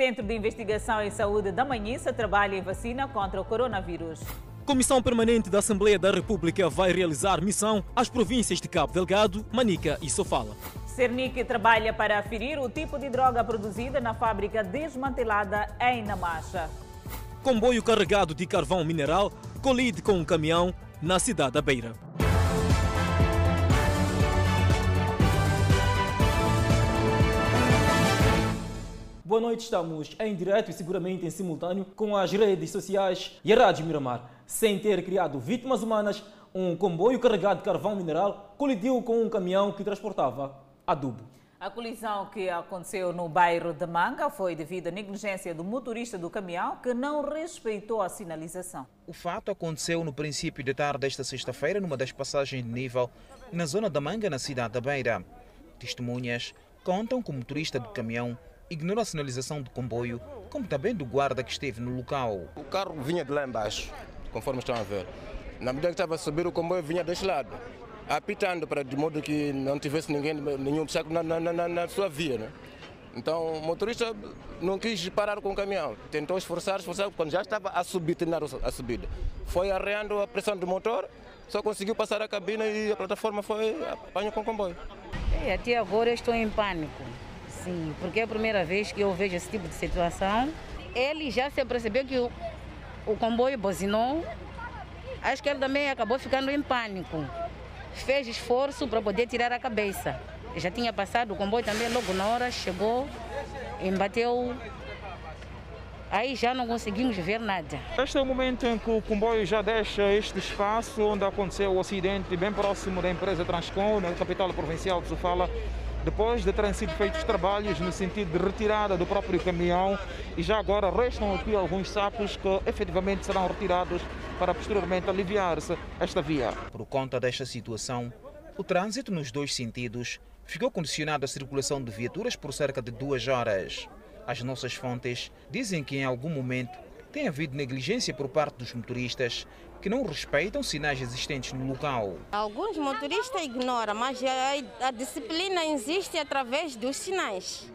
Centro de Investigação em Saúde da Manhissa trabalha em vacina contra o coronavírus. Comissão Permanente da Assembleia da República vai realizar missão às províncias de Cabo Delgado, Manica e Sofala. Cernic trabalha para aferir o tipo de droga produzida na fábrica desmantelada em Namacha. Comboio carregado de carvão mineral colide com um caminhão na cidade da Beira. Boa noite, estamos em direto e seguramente em simultâneo com as redes sociais e a Rádio Miramar. Sem ter criado vítimas humanas, um comboio carregado de carvão mineral colidiu com um caminhão que transportava adubo. A colisão que aconteceu no bairro de Manga foi devido à negligência do motorista do caminhão que não respeitou a sinalização. O fato aconteceu no princípio de tarde desta sexta-feira numa das passagens de nível na zona da Manga, na cidade da Beira. Testemunhas contam que o motorista do caminhão ignorou a sinalização do comboio, como também do guarda que esteve no local. O carro vinha de lá embaixo, conforme estão a ver. Na medida que estava a subir, o comboio vinha deste lado, apitando para de modo que não tivesse ninguém, nenhum obstáculo na, na, na, na sua via. Né? Então o motorista não quis parar com o caminhão, tentou esforçar, esforçar, quando já estava a subir, terminar a subida. Foi arreando a pressão do motor, só conseguiu passar a cabina e a plataforma foi apanho com o comboio. E até agora eu estou em pânico. Sim, porque é a primeira vez que eu vejo esse tipo de situação. Ele já se percebeu que o, o comboio buzinou. Acho que ele também acabou ficando em pânico. Fez esforço para poder tirar a cabeça. Já tinha passado o comboio também, logo na hora chegou, embateu. Aí já não conseguimos ver nada. Este é o momento em que o comboio já deixa este espaço onde aconteceu o acidente, bem próximo da empresa Transcom, na capital provincial de Sofala depois de terem sido feitos trabalhos no sentido de retirada do próprio caminhão e já agora restam aqui alguns sacos que efetivamente serão retirados para posteriormente aliviar-se esta via. Por conta desta situação, o trânsito nos dois sentidos ficou condicionado à circulação de viaturas por cerca de duas horas. As nossas fontes dizem que em algum momento tem havido negligência por parte dos motoristas que não respeitam sinais existentes no local. Alguns motoristas ignoram, mas a, a disciplina existe através dos sinais.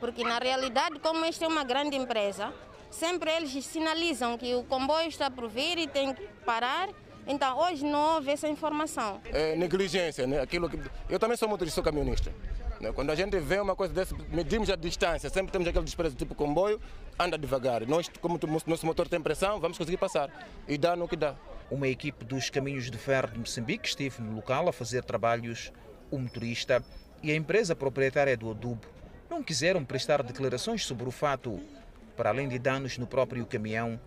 Porque na realidade, como esta é uma grande empresa, sempre eles sinalizam que o comboio está por vir e tem que parar. Então hoje não houve essa informação. É negligência, né? Aquilo que... Eu também sou motorista, sou caminhonista. Né? Quando a gente vê uma coisa dessa, medimos a distância, sempre temos aquele desprezo tipo comboio, anda devagar. Nós, como nosso motor tem pressão, vamos conseguir passar. E dá no que dá. Uma equipe dos Caminhos de Ferro de Moçambique esteve no local a fazer trabalhos. O motorista e a empresa proprietária do adubo não quiseram prestar declarações sobre o fato. Para além de danos no próprio caminhão,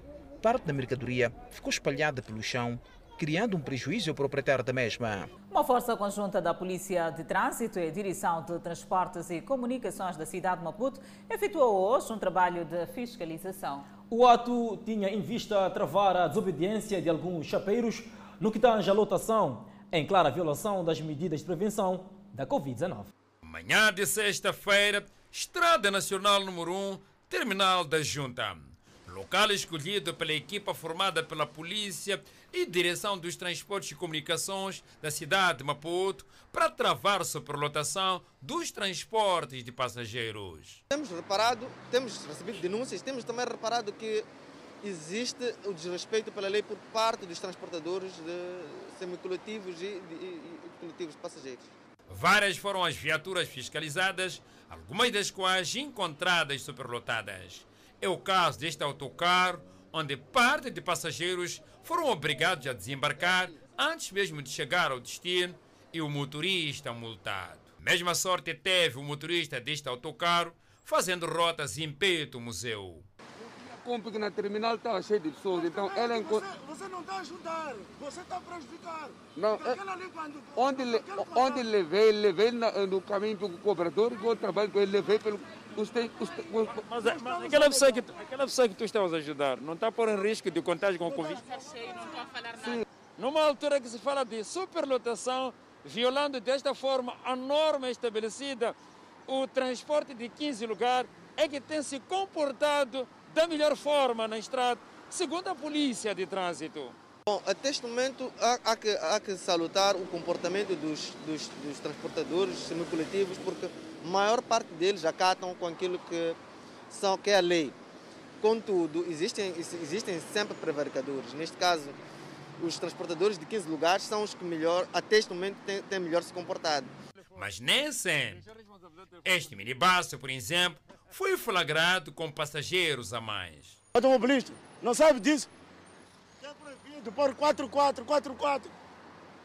parte da mercadoria ficou espalhada pelo chão criando um prejuízo ao proprietário da mesma. Uma força conjunta da Polícia de Trânsito e a Direção de Transportes e Comunicações da cidade de Maputo efetuou hoje um trabalho de fiscalização. O ato tinha em vista travar a desobediência de alguns chapeiros no que tange à lotação, em clara violação das medidas de prevenção da Covid-19. Manhã de sexta-feira, Estrada Nacional número 1, Terminal da Junta. Local escolhido pela equipa formada pela Polícia e Direção dos Transportes e Comunicações da cidade de Maputo para travar a superlotação dos transportes de passageiros. Temos reparado, temos recebido denúncias, temos também reparado que existe o desrespeito pela lei por parte dos transportadores de semicoletivos e, de, e, coletivos de passageiros. Várias foram as viaturas fiscalizadas, algumas das quais encontradas superlotadas. É o caso deste autocarro, onde parte de passageiros foram obrigados a desembarcar antes mesmo de chegar ao destino e o motorista multado. Mesma sorte teve o motorista deste autocarro, fazendo rotas em peito museu. Compre que na terminal estava cheio de pessoas, então ela você, você não está a ajudar, você está a prejudicar. Não, é, ali, quando, onde, le, onde levei, levei no, no caminho para o cobrador, que eu trabalho com ele, levei pelo os, os, os, mas, mas aquela, pessoa que, aquela pessoa que tu estavas a ajudar não está a pôr em risco de contágio com o Covid? Sim. Numa altura que se fala de superlotação, violando desta forma a norma estabelecida, o transporte de 15 lugares é que tem se comportado da melhor forma na estrada, segundo a polícia de trânsito. Bom, até este momento há, há, que, há que salutar o comportamento dos, dos, dos transportadores semicoletivos, porque a maior parte deles acatam com aquilo que são, que é a lei. Contudo, existem, existem sempre prevaricadores. Neste caso, os transportadores de 15 lugares são os que melhor, até este momento, têm, têm melhor se comportado. Mas nem sempre. Este minibus, por exemplo, foi flagrado com passageiros a mais. Automobilista, não sabe disso? É proibido pôr 4444.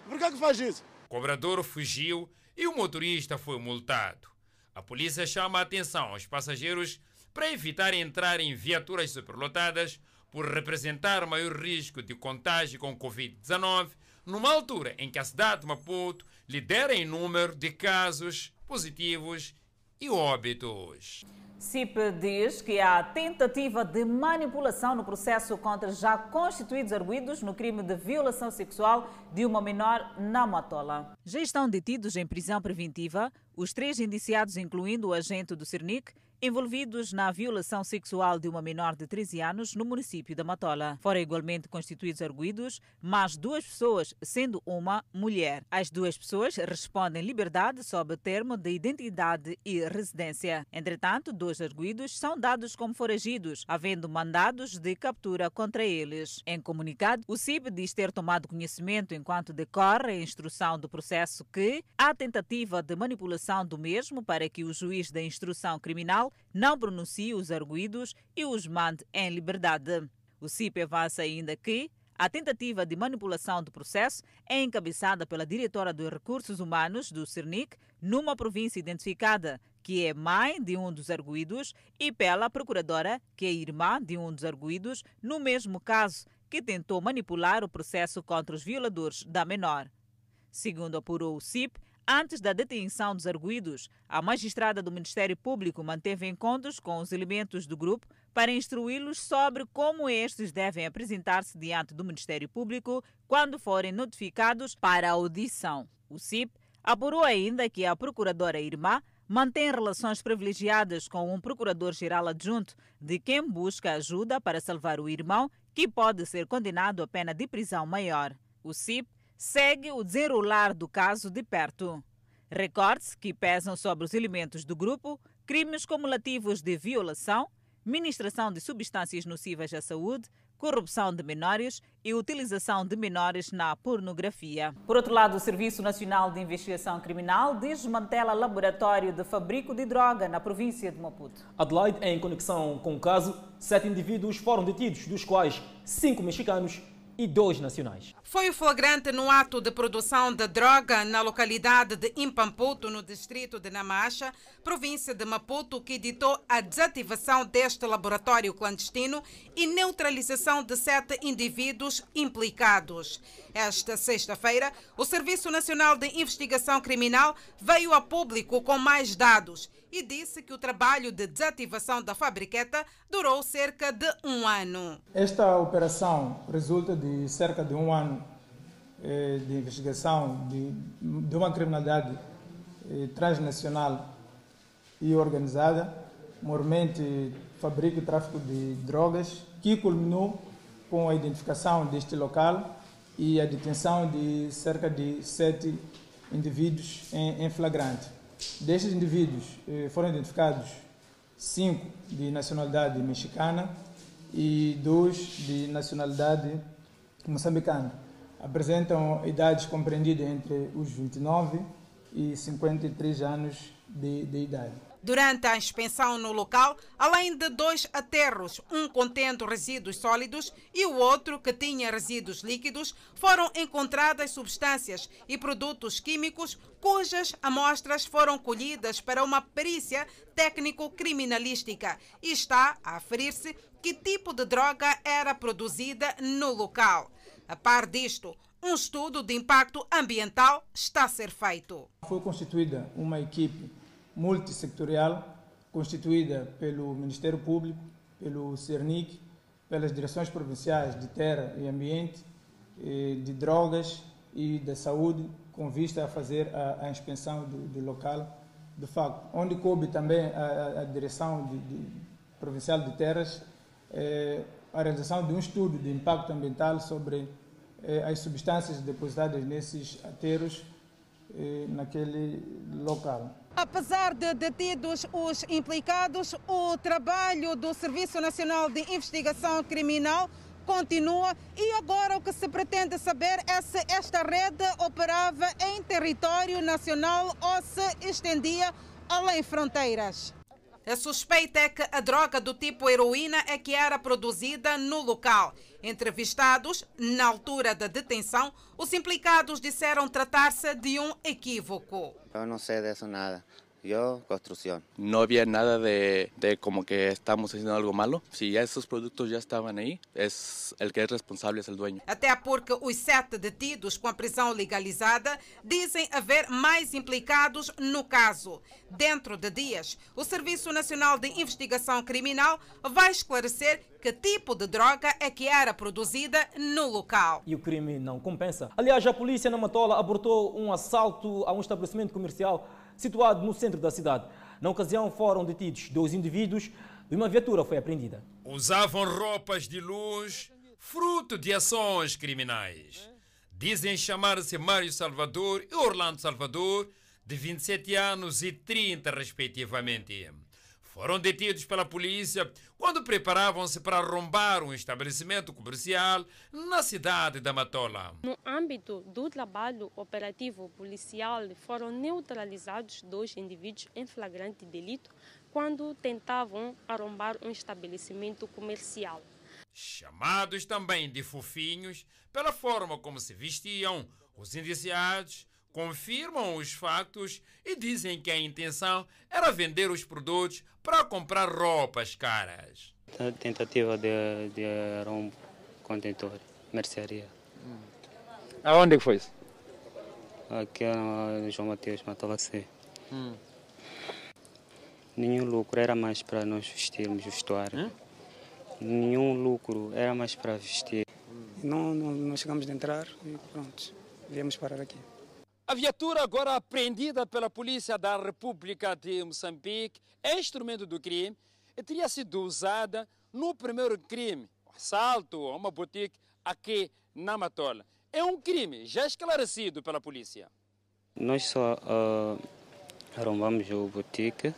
Por que, que faz isso? O cobrador fugiu e o motorista foi multado. A polícia chama a atenção aos passageiros para evitar entrar em viaturas superlotadas por representar maior risco de contágio com Covid-19, numa altura em que a cidade de Maputo lidera em número de casos positivos e óbitos. CIP diz que há tentativa de manipulação no processo contra já constituídos arguídos no crime de violação sexual de uma menor na Matola. Já estão detidos em prisão preventiva os três indiciados, incluindo o agente do Cernic, envolvidos na violação sexual de uma menor de 13 anos no município da Matola. Foram igualmente constituídos arguídos mais duas pessoas, sendo uma mulher. As duas pessoas respondem liberdade sob termo de identidade e residência. Entretanto, dois arguídos são dados como foragidos, havendo mandados de captura contra eles. Em comunicado, o CIB diz ter tomado conhecimento enquanto decorre a instrução do processo que há tentativa de manipulação do mesmo para que o juiz da instrução criminal não pronuncie os arguídos e os mande em liberdade. O CIP avança ainda que a tentativa de manipulação do processo é encabeçada pela diretora dos Recursos Humanos do CERNIC, numa província identificada, que é mãe de um dos arguídos, e pela procuradora, que é irmã de um dos arguídos, no mesmo caso, que tentou manipular o processo contra os violadores da menor. Segundo apurou o CIP, Antes da detenção dos arguídos, a magistrada do Ministério Público manteve encontros com os elementos do grupo para instruí-los sobre como estes devem apresentar-se diante do Ministério Público quando forem notificados para audição. O CIP apurou ainda que a procuradora Irmã mantém relações privilegiadas com um procurador-geral adjunto, de quem busca ajuda para salvar o irmão, que pode ser condenado a pena de prisão maior. O CIP segue o desenrolar do caso de perto. Recorde-se que pesam sobre os elementos do grupo crimes cumulativos de violação, ministração de substâncias nocivas à saúde, corrupção de menores e utilização de menores na pornografia. Por outro lado, o Serviço Nacional de Investigação Criminal desmantela laboratório de fabrico de droga na província de Maputo. Adelaide, em conexão com o caso, sete indivíduos foram detidos, dos quais cinco mexicanos e dois nacionais. Foi o flagrante no ato de produção de droga na localidade de Impamputo, no distrito de Namacha, província de Maputo, que editou a desativação deste laboratório clandestino e neutralização de sete indivíduos implicados. Esta sexta-feira, o Serviço Nacional de Investigação Criminal veio a público com mais dados e disse que o trabalho de desativação da fabriqueta durou cerca de um ano. Esta operação resulta de cerca de um ano de investigação de, de uma criminalidade eh, transnacional e organizada, mormente fabrico e tráfico de drogas, que culminou com a identificação deste local e a detenção de cerca de sete indivíduos em, flagrante. Destes indivíduos eh, foram identificados cinco de nacionalidade mexicana e dois de nacionalidade moçambicana. Apresentam idades compreendidas entre os 29 e 53 anos de, de idade. Durante a inspeção no local, além de dois aterros, um contendo resíduos sólidos e o outro que tinha resíduos líquidos, foram encontradas substâncias e produtos químicos cujas amostras foram colhidas para uma perícia técnico-criminalística e está a aferir-se que tipo de droga era produzida no local. A par disto, um estudo de impacto ambiental está a ser feito. Foi constituída uma equipe multissectorial constituída pelo Ministério Público, pelo CERNIC, pelas direções provinciais de terra e ambiente, eh, de drogas e da saúde, com vista a fazer a, a inspeção do, do, local, de facto, onde coube também a, a direção de, de, provincial de terras, eh, a realização de um estudo de impacto ambiental sobre eh, as substâncias depositadas nesses aterros eh, naquele local. Apesar de detidos os implicados, o trabalho do Serviço Nacional de Investigação Criminal continua e agora o que se pretende saber é se esta rede operava em território nacional ou se estendia além fronteiras. A suspeita é que a droga do tipo heroína é que era produzida no local. Entrevistados, na altura da detenção, os implicados disseram tratar-se de um equívoco. Eu não sei disso nada. Yo, construcción. No había nada de, de, como que estamos haciendo algo malo. Si ya esos productos ya estaban ahí, es el que es responsable es el dueño. Até porque os sete detidos com a prisão legalizada dizem haver mais implicados no caso. Dentro de dias, o Serviço Nacional de Investigação Criminal vai esclarecer que tipo de droga é que era produzida no local. E o crime não compensa. Aliás, a polícia na Matola abortou um assalto a um estabelecimento comercial situado no centro da cidade. Na ocasião foram detidos dois indivíduos e uma viatura foi apreendida. Usavam roupas de luz, fruto de ações criminais. Dizem chamar-se Mário Salvador e Orlando Salvador, de 27 anos e 30, respectivamente. Foram detidos pela polícia quando preparavam-se para arrombar um estabelecimento comercial na cidade da Matola. No âmbito do trabalho operativo policial, foram neutralizados dois indivíduos em flagrante delito quando tentavam arrombar um estabelecimento comercial. Chamados também de fofinhos pela forma como se vestiam, os indiciados confirmam os factos e dizem que a intenção era vender os produtos para comprar roupas caras. Tentativa de, de um contentor, mercearia. Hum. Aonde foi isso? Aqui no João Mateus, Matalaxé. Hum. Nenhum lucro, era mais para nós vestirmos o vestuário. Hum? Nenhum lucro, era mais para vestir. Não, não, não chegamos a entrar e pronto, viemos parar aqui. A viatura, agora apreendida pela Polícia da República de Moçambique, é instrumento do crime e teria sido usada no primeiro crime, assalto a uma boutique aqui na Matola. É um crime já esclarecido pela polícia. Nós só uh, arrombamos o boutique,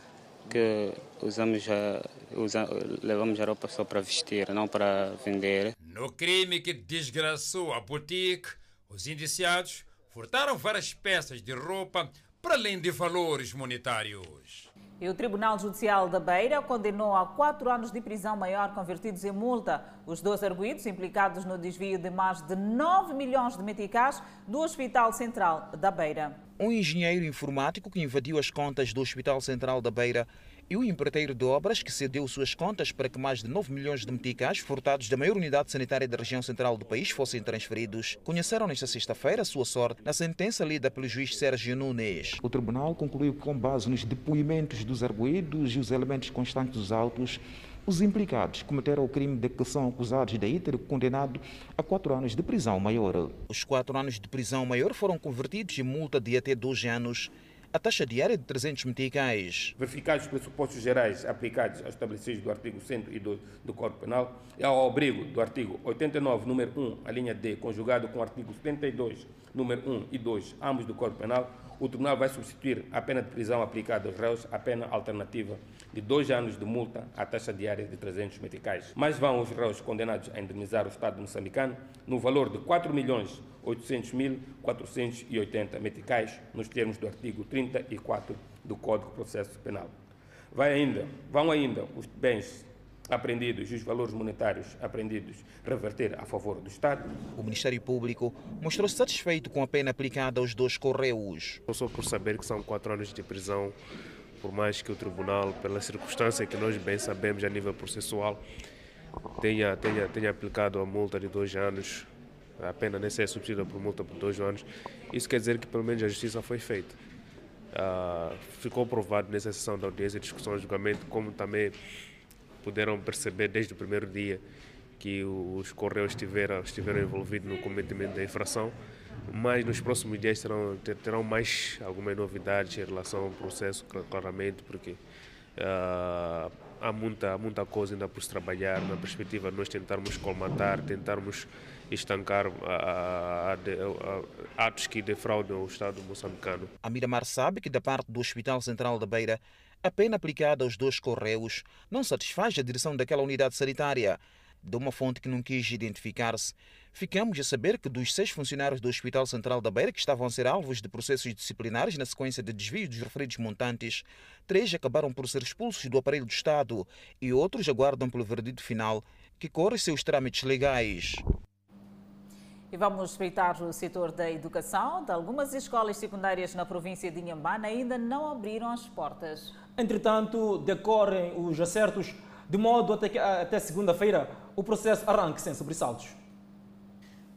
que usamos a, usa, levamos a roupa só para vestir, não para vender. No crime que desgraçou a boutique, os indiciados furtaram várias peças de roupa para além de valores monetários. E o Tribunal Judicial da Beira condenou a quatro anos de prisão maior convertidos em multa os dois arguídos implicados no desvio de mais de 9 milhões de meticais do Hospital Central da Beira. Um engenheiro informático que invadiu as contas do Hospital Central da Beira e o empreiteiro de obras que cedeu suas contas para que mais de 9 milhões de meticais furtados da maior unidade sanitária da região central do país fossem transferidos, conheceram nesta sexta-feira a sua sorte na sentença lida pelo juiz Sérgio Nunes. O tribunal concluiu que, com base nos depoimentos dos arguídos e os elementos constantes dos autos, os implicados cometeram o crime de que são acusados de ter condenado a quatro anos de prisão maior. Os quatro anos de prisão maior foram convertidos em multa de até 12 anos a taxa diária de 300 meticais. Verificados os pressupostos gerais aplicados aos estabelecidos do artigo 102 do Código Penal e ao abrigo do artigo 89, número 1, a linha D, conjugado com o artigo 72, número 1 e 2, ambos do Código Penal, o Tribunal vai substituir a pena de prisão aplicada aos réus à pena alternativa de dois anos de multa à taxa diária de 300 meticais. Mais vão os réus condenados a indemnizar o Estado moçambicano no valor de 4 milhões 800.480 meticais, nos termos do artigo 34 do Código de Processo Penal. Vai ainda, vão ainda os bens apreendidos e os valores monetários apreendidos reverter a favor do Estado. O Ministério Público mostrou-se satisfeito com a pena aplicada aos dois correios. Só por saber que são quatro anos de prisão, por mais que o Tribunal, pela circunstância que nós bem sabemos a nível processual, tenha, tenha, tenha aplicado a multa de dois anos, a pena nem ser substituída por multa por dois anos, isso quer dizer que pelo menos a justiça foi feita. Uh, ficou provado nessa sessão da audiência, discussão e julgamento, como também puderam perceber desde o primeiro dia que os Correios estiveram, estiveram envolvidos no cometimento da infração, mas nos próximos dias terão, terão mais algumas novidades em relação ao processo, claramente, porque uh, há muita, muita coisa ainda por se trabalhar na perspectiva de nós tentarmos colmatar, tentarmos estancar a, a, a, atos que defraudam o Estado moçambicano. A Miramar sabe que da parte do Hospital Central da Beira, a pena aplicada aos dois correios não satisfaz a direção daquela unidade sanitária. De uma fonte que não quis identificar-se, ficamos a saber que dos seis funcionários do Hospital Central da Beira que estavam a ser alvos de processos disciplinares na sequência de desvio dos referidos montantes, três acabaram por ser expulsos do aparelho do Estado e outros aguardam pelo veredito final, que corre seus trâmites legais. E vamos respeitar o setor da educação. De algumas escolas secundárias na província de Inhambane ainda não abriram as portas. Entretanto, decorrem os acertos de modo até, até segunda-feira o processo arranque sem sobressaltos.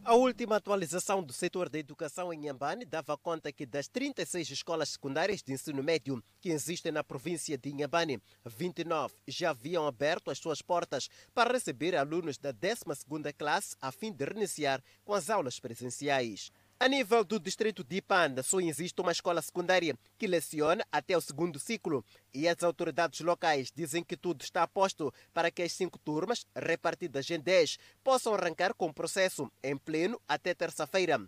A última atualização do setor da educação em Inhambane dava conta que das 36 escolas secundárias de ensino médio que existem na província de Inhambane, 29 já haviam aberto as suas portas para receber alunos da 12ª classe a fim de reiniciar com as aulas presenciais. A nível do distrito de Ipanda, só existe uma escola secundária que leciona até o segundo ciclo e as autoridades locais dizem que tudo está posto para que as cinco turmas, repartidas em 10, possam arrancar com o processo em pleno até terça-feira.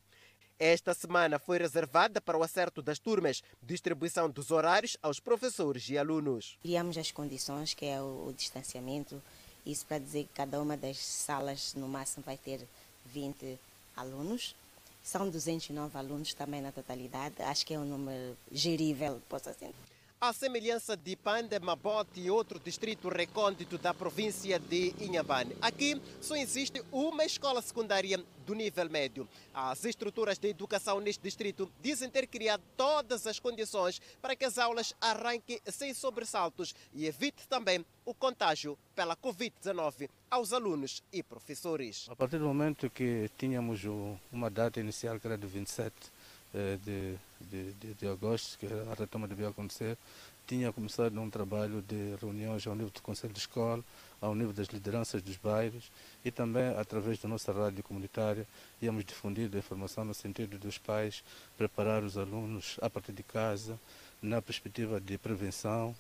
Esta semana foi reservada para o acerto das turmas, distribuição dos horários aos professores e alunos. Criamos as condições, que é o, o distanciamento, isso para dizer que cada uma das salas, no máximo, vai ter 20 alunos são 209 alunos também na totalidade. Acho que é um número gerível, posso assim à semelhança de Panda, Mabote e outro distrito recôndito da província de Inhambane. Aqui só existe uma escola secundária do nível médio. As estruturas de educação neste distrito dizem ter criado todas as condições para que as aulas arranquem sem sobressaltos e evite também o contágio pela Covid-19 aos alunos e professores. A partir do momento que tínhamos uma data inicial que era de 27 eh, de, de, de, de agosto, que a retoma devia acontecer, tinha começado um trabalho de reuniões ao nível do Conselho de Escola, ao nível das lideranças dos bairros e também através da nossa rádio comunitária íamos difundir a informação no sentido dos pais preparar os alunos a partir de casa, na perspectiva de prevenção,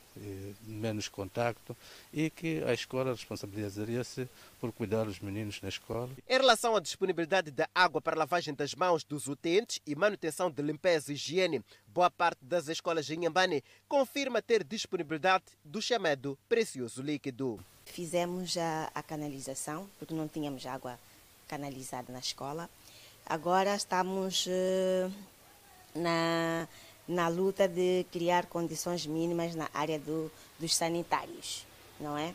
menos contacto e que a escola responsabilizaria-se por cuidar dos meninos na escola. Em relação à disponibilidade da água para lavagem das mãos dos utentes e manutenção de limpeza e higiene, boa parte das escolas em Nhambane confirma ter disponibilidade do chamado precioso líquido. Fizemos a, a canalização, porque não tínhamos água canalizada na escola. Agora estamos uh, na na luta de criar condições mínimas na área do, dos sanitários, não é?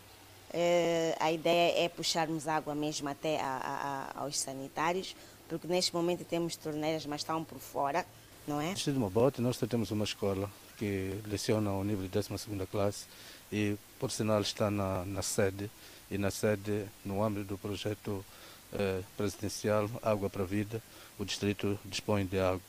é? A ideia é puxarmos água mesmo até a, a, aos sanitários, porque neste momento temos torneiras, mas estão por fora, não é? Distrito de Mabote, nós temos uma escola que leciona ao nível de 12 classe e, por sinal, está na, na sede, e na sede, no âmbito do projeto eh, presidencial Água para a Vida, o distrito dispõe de água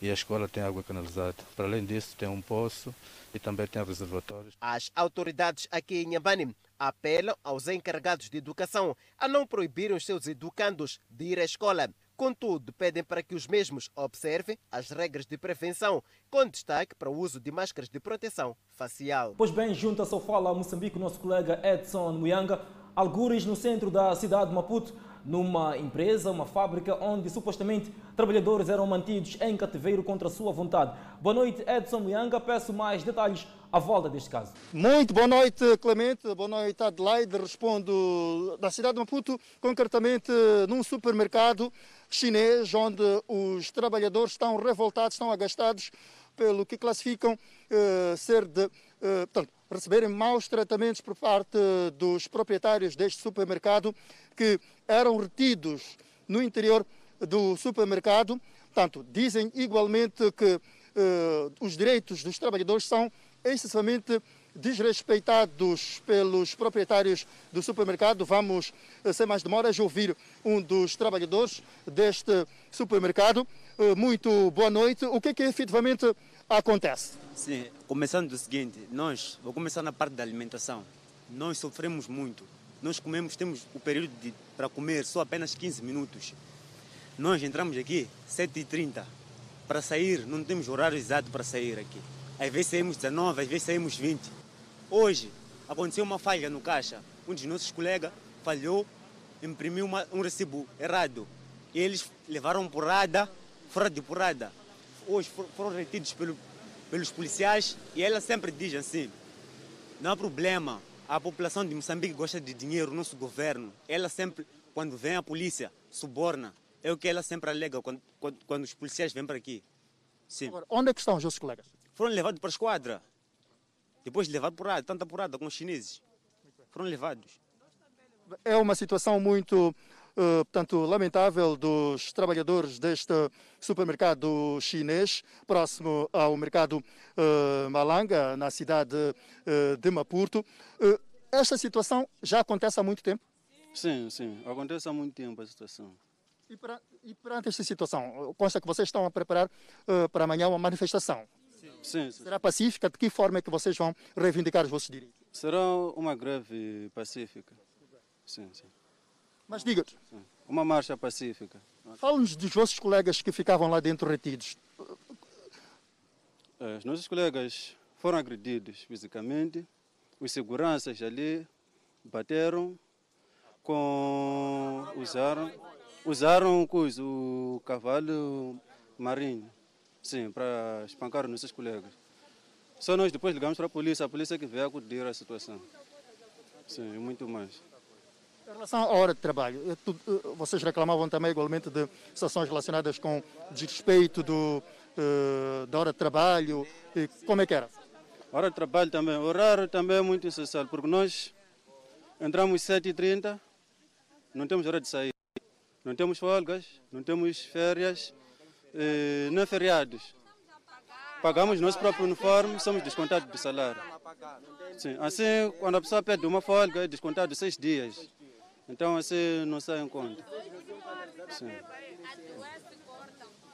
e a escola tem água canalizada. Para além disso, tem um poço e também tem reservatórios. As autoridades aqui em Nhambane apelam aos encarregados de educação a não proibirem os seus educandos de ir à escola. Contudo, pedem para que os mesmos observem as regras de prevenção, com destaque para o uso de máscaras de proteção facial. Pois bem, junta-se ao Fala Moçambique o nosso colega Edson Muyanga, algures no centro da cidade de Maputo, numa empresa, uma fábrica, onde supostamente trabalhadores eram mantidos em cativeiro contra a sua vontade. Boa noite, Edson Mianga. Peço mais detalhes à volta deste caso. Muito boa noite, Clemente. Boa noite, Adelaide. Respondo da cidade de Maputo, concretamente num supermercado chinês, onde os trabalhadores estão revoltados, estão agastados pelo que classificam uh, ser de. Uh, portanto, receberem maus tratamentos por parte dos proprietários deste supermercado que eram retidos no interior do supermercado. Portanto, dizem igualmente que uh, os direitos dos trabalhadores são excessivamente desrespeitados pelos proprietários do supermercado. Vamos, uh, sem mais demoras, ouvir um dos trabalhadores deste supermercado. Uh, muito boa noite. O que é que efetivamente acontece? Sim, começando do seguinte, nós, vou começar na parte da alimentação. Nós sofremos muito. Nós comemos, temos o período de, para comer só apenas 15 minutos. Nós entramos aqui 7h30. Para sair, não temos horário exato para sair aqui. Às vezes saímos 19, às vezes saímos 20. Hoje, aconteceu uma falha no caixa. Um dos nossos colegas falhou, imprimiu uma, um recibo errado. E eles levaram porrada, fora de porrada. Hoje foram retidos pelo, pelos policiais e ela sempre diz assim: não há problema, a população de Moçambique gosta de dinheiro, o nosso governo. Ela sempre, quando vem a polícia, suborna. É o que ela sempre alega quando, quando, quando os policiais vêm para aqui. Sim. Agora, onde é que estão os seus colegas? Foram levados para a esquadra. Depois de levar porrada, tanta porrada com os chineses. Foram levados. É uma situação muito Uh, portanto, lamentável dos trabalhadores deste supermercado chinês, próximo ao mercado uh, Malanga, na cidade uh, de Maputo. esta situação já acontece há muito tempo? Sim, sim, acontece há muito tempo a situação. E, para, e perante esta situação, consta que vocês estão a preparar para amanhã uma manifestação. Sim, sim, sim. Será pacífica? De que forma é que vocês vão reivindicar os vossos direitos? Será uma greve pacífica. Sim, sim. Mas diga Uma marcha pacífica. Fale-nos dos vossos colegas que ficavam lá dentro retidos. É, os nossos colegas foram agredidos fisicamente. Os seguranças ali bateram com. usaram. Usaram o cavalo marinho. Sim, para espancar os nossos colegas. Só nós depois ligamos para a polícia, a polícia que veio acudir a situação. Sim, e muito mais. Em relação à hora de trabalho, vocês reclamavam também igualmente de situações relacionadas com desrespeito do, da hora de trabalho. Como é que era? Hora de trabalho também. O horário também é muito essencial, porque nós entramos às 7h30, não temos hora de sair. Não temos folgas, não temos férias, nem feriados. Pagamos nosso próprio uniforme, somos descontados do salário. Sim. Assim, quando a pessoa pede uma folga, é descontado seis dias. Então, assim, não sai em conta. Sim.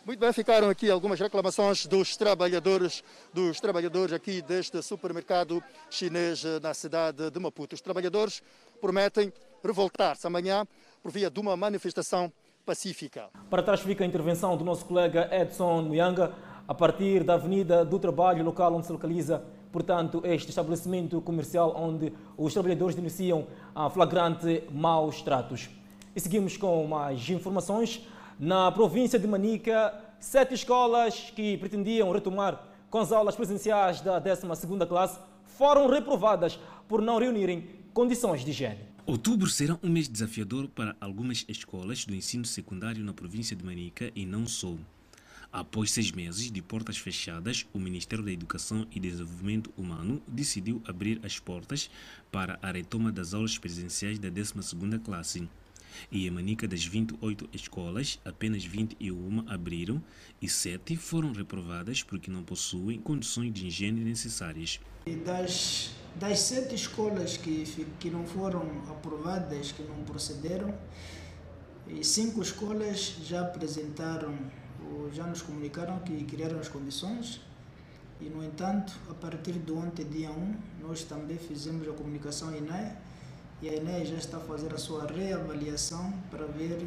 Muito bem, ficaram aqui algumas reclamações dos trabalhadores, dos trabalhadores aqui deste supermercado chinês na cidade de Maputo. Os trabalhadores prometem revoltar-se amanhã por via de uma manifestação pacífica. Para trás fica a intervenção do nosso colega Edson Muyanga a partir da Avenida do Trabalho, local onde se localiza portanto, este estabelecimento comercial onde os trabalhadores denunciam a flagrante maus tratos. E seguimos com mais informações. Na província de Manica, sete escolas que pretendiam retomar com as aulas presenciais da 12ª classe foram reprovadas por não reunirem condições de higiene. Outubro será um mês desafiador para algumas escolas do ensino secundário na província de Manica e não só. Após seis meses de portas fechadas, o Ministério da Educação e Desenvolvimento Humano decidiu abrir as portas para a retoma das aulas presenciais da 12ª classe. E em Manica das 28 escolas, apenas 21 abriram e 7 foram reprovadas porque não possuem condições de higiene necessárias. Das, das sete escolas que, que não foram aprovadas, que não procederam, cinco escolas já apresentaram já nos comunicaram que criaram as condições e, no entanto, a partir de ontem, dia 1, nós também fizemos a comunicação à INE e a INE já está a fazer a sua reavaliação para ver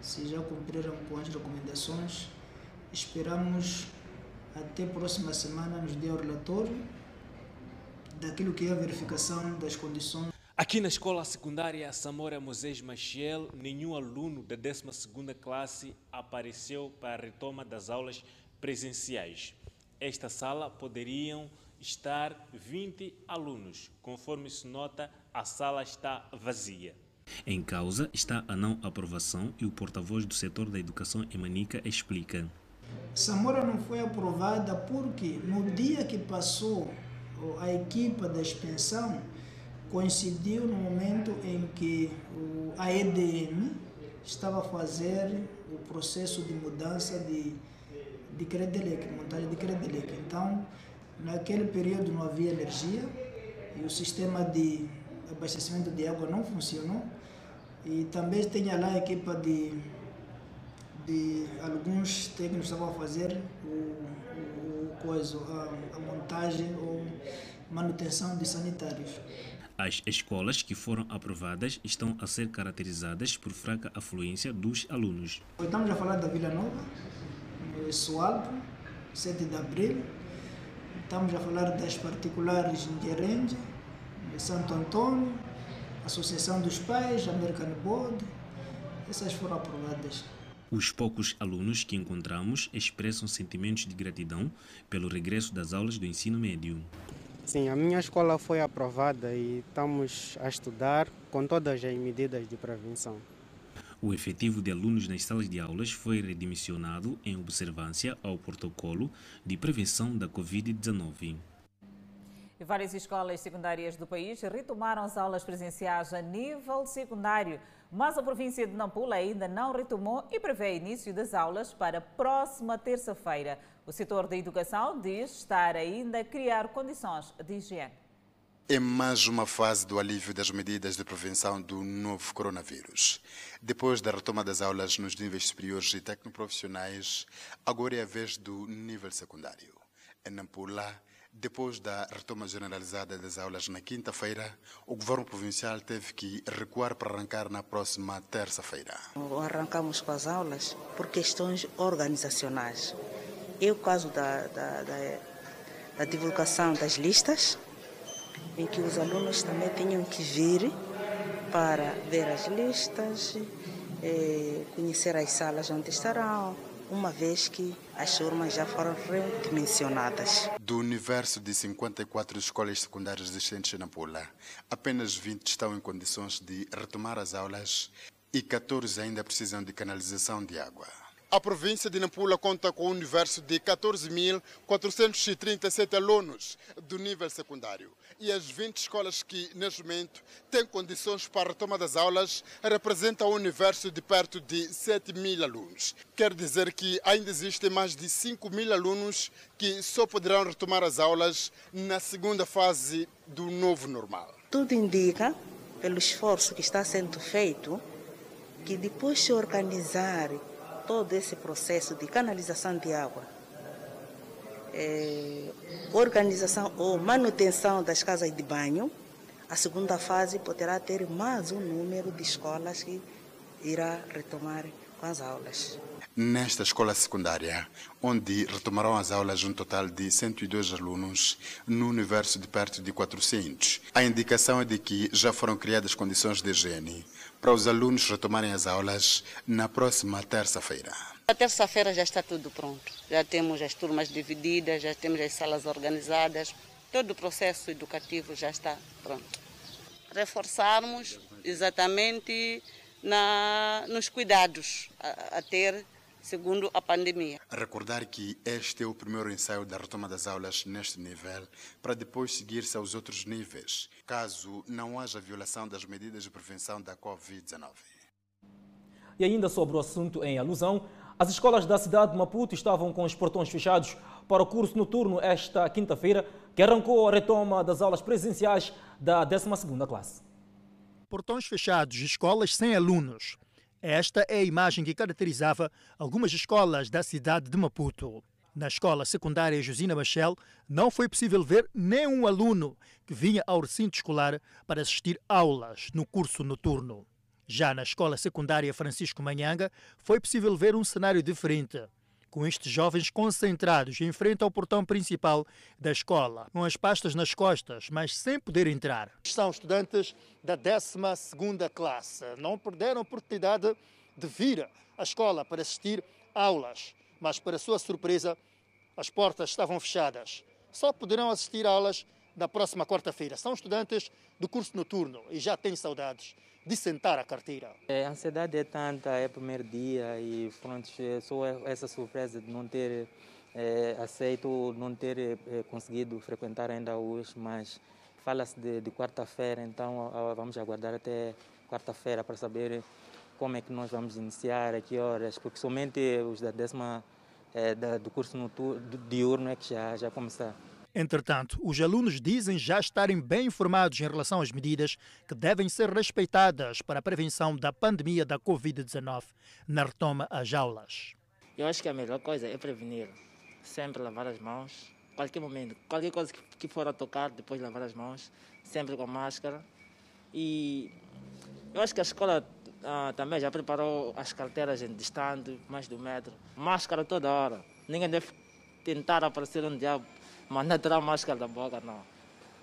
se já cumpriram com as recomendações. Esperamos até a próxima semana nos dê o relatório daquilo que é a verificação das condições. Aqui na escola secundária Samora Moisés Machiel, nenhum aluno da 12ª classe apareceu para a retoma das aulas presenciais. Esta sala poderiam estar 20 alunos. Conforme se nota, a sala está vazia. Em causa está a não aprovação e o porta-voz do setor da educação em Manica explica. Samora não foi aprovada porque no dia que passou a equipa da expensão coincidiu no momento em que a EDM estava a fazer o processo de mudança de, de Credelec, montagem de Credelec. Então, naquele período não havia energia e o sistema de abastecimento de água não funcionou. E também tinha lá a equipa de, de alguns técnicos estavam a fazer o, o, coisa, a, a montagem ou manutenção de sanitários. As escolas que foram aprovadas estão a ser caracterizadas por fraca afluência dos alunos. Estamos a falar da Vila Nova, Sualpo, 7 de Abril. Estamos a falar das particulares em Gerenje, Santo Antônio, Associação dos Pais, American Board, essas foram aprovadas. Os poucos alunos que encontramos expressam sentimentos de gratidão pelo regresso das aulas do ensino médio. Sim, a minha escola foi aprovada e estamos a estudar com todas as medidas de prevenção. O efetivo de alunos nas salas de aulas foi redimensionado em observância ao protocolo de prevenção da Covid-19. Várias escolas secundárias do país retomaram as aulas presenciais a nível secundário, mas a província de Nampula ainda não retomou e prevê início das aulas para a próxima terça-feira. O setor da educação diz estar ainda a criar condições de higiene. É mais uma fase do alívio das medidas de prevenção do novo coronavírus. Depois da retoma das aulas nos níveis superiores e tecnoprofissionais, agora é a vez do nível secundário. Em Nampula, depois da retoma generalizada das aulas na quinta-feira, o governo provincial teve que recuar para arrancar na próxima terça-feira. Arrancamos com as aulas por questões organizacionais. É o caso da, da, da, da divulgação das listas, em que os alunos também tinham que vir para ver as listas, eh, conhecer as salas onde estarão, uma vez que as turmas já foram redimensionadas. Do universo de 54 escolas secundárias existentes na Pula, apenas 20 estão em condições de retomar as aulas e 14 ainda precisam de canalização de água. A província de Nampula conta com um universo de 14.437 alunos do nível secundário. E as 20 escolas que, neste momento, têm condições para a retoma das aulas representam um universo de perto de 7 mil alunos. Quer dizer que ainda existem mais de 5 mil alunos que só poderão retomar as aulas na segunda fase do novo normal. Tudo indica, pelo esforço que está sendo feito, que depois se organizar todo esse processo de canalização de água, é, organização ou manutenção das casas de banho, a segunda fase poderá ter mais um número de escolas que irá retomar com as aulas. Nesta escola secundária, onde retomarão as aulas um total de 102 alunos, no universo de perto de 400, a indicação é de que já foram criadas condições de higiene para os alunos retomarem as aulas na próxima terça-feira. Na terça-feira já está tudo pronto. Já temos as turmas divididas, já temos as salas organizadas, todo o processo educativo já está pronto. Reforçarmos exatamente na, nos cuidados a, a ter segundo a pandemia. Recordar que este é o primeiro ensaio da retoma das aulas neste nível, para depois seguir-se aos outros níveis, caso não haja violação das medidas de prevenção da Covid-19. E ainda sobre o assunto em alusão, as escolas da cidade de Maputo estavam com os portões fechados para o curso noturno esta quinta-feira, que arrancou a retoma das aulas presenciais da 12ª classe. Portões fechados, escolas sem alunos. Esta é a imagem que caracterizava algumas escolas da cidade de Maputo. Na escola secundária Josina Bachel, não foi possível ver nenhum aluno que vinha ao recinto escolar para assistir aulas no curso noturno. Já na escola secundária Francisco Manhanga, foi possível ver um cenário diferente com estes jovens concentrados em frente ao portão principal da escola, com as pastas nas costas, mas sem poder entrar. São estudantes da 12 classe. Não perderam a oportunidade de vir à escola para assistir aulas, mas para sua surpresa, as portas estavam fechadas. Só poderão assistir aulas na próxima quarta-feira. São estudantes do curso noturno e já têm saudades de sentar a carteira. É, a ansiedade é tanta, é o primeiro dia e pronto, é só essa surpresa de não ter é, aceito, não ter é, conseguido frequentar ainda hoje, mas fala-se de, de quarta-feira, então vamos aguardar até quarta-feira para saber como é que nós vamos iniciar, a que horas, porque somente os da décima é, da, do curso noturno, diurno é que já, já começar. Entretanto, os alunos dizem já estarem bem informados em relação às medidas que devem ser respeitadas para a prevenção da pandemia da Covid-19 na retoma às aulas. Eu acho que a melhor coisa é prevenir. Sempre lavar as mãos, qualquer momento, qualquer coisa que for a tocar, depois lavar as mãos, sempre com máscara. E eu acho que a escola ah, também já preparou as carteiras em distante, mais um metro. Máscara toda hora. Ninguém deve tentar aparecer um diabo mandar tirar a máscara da boca, não.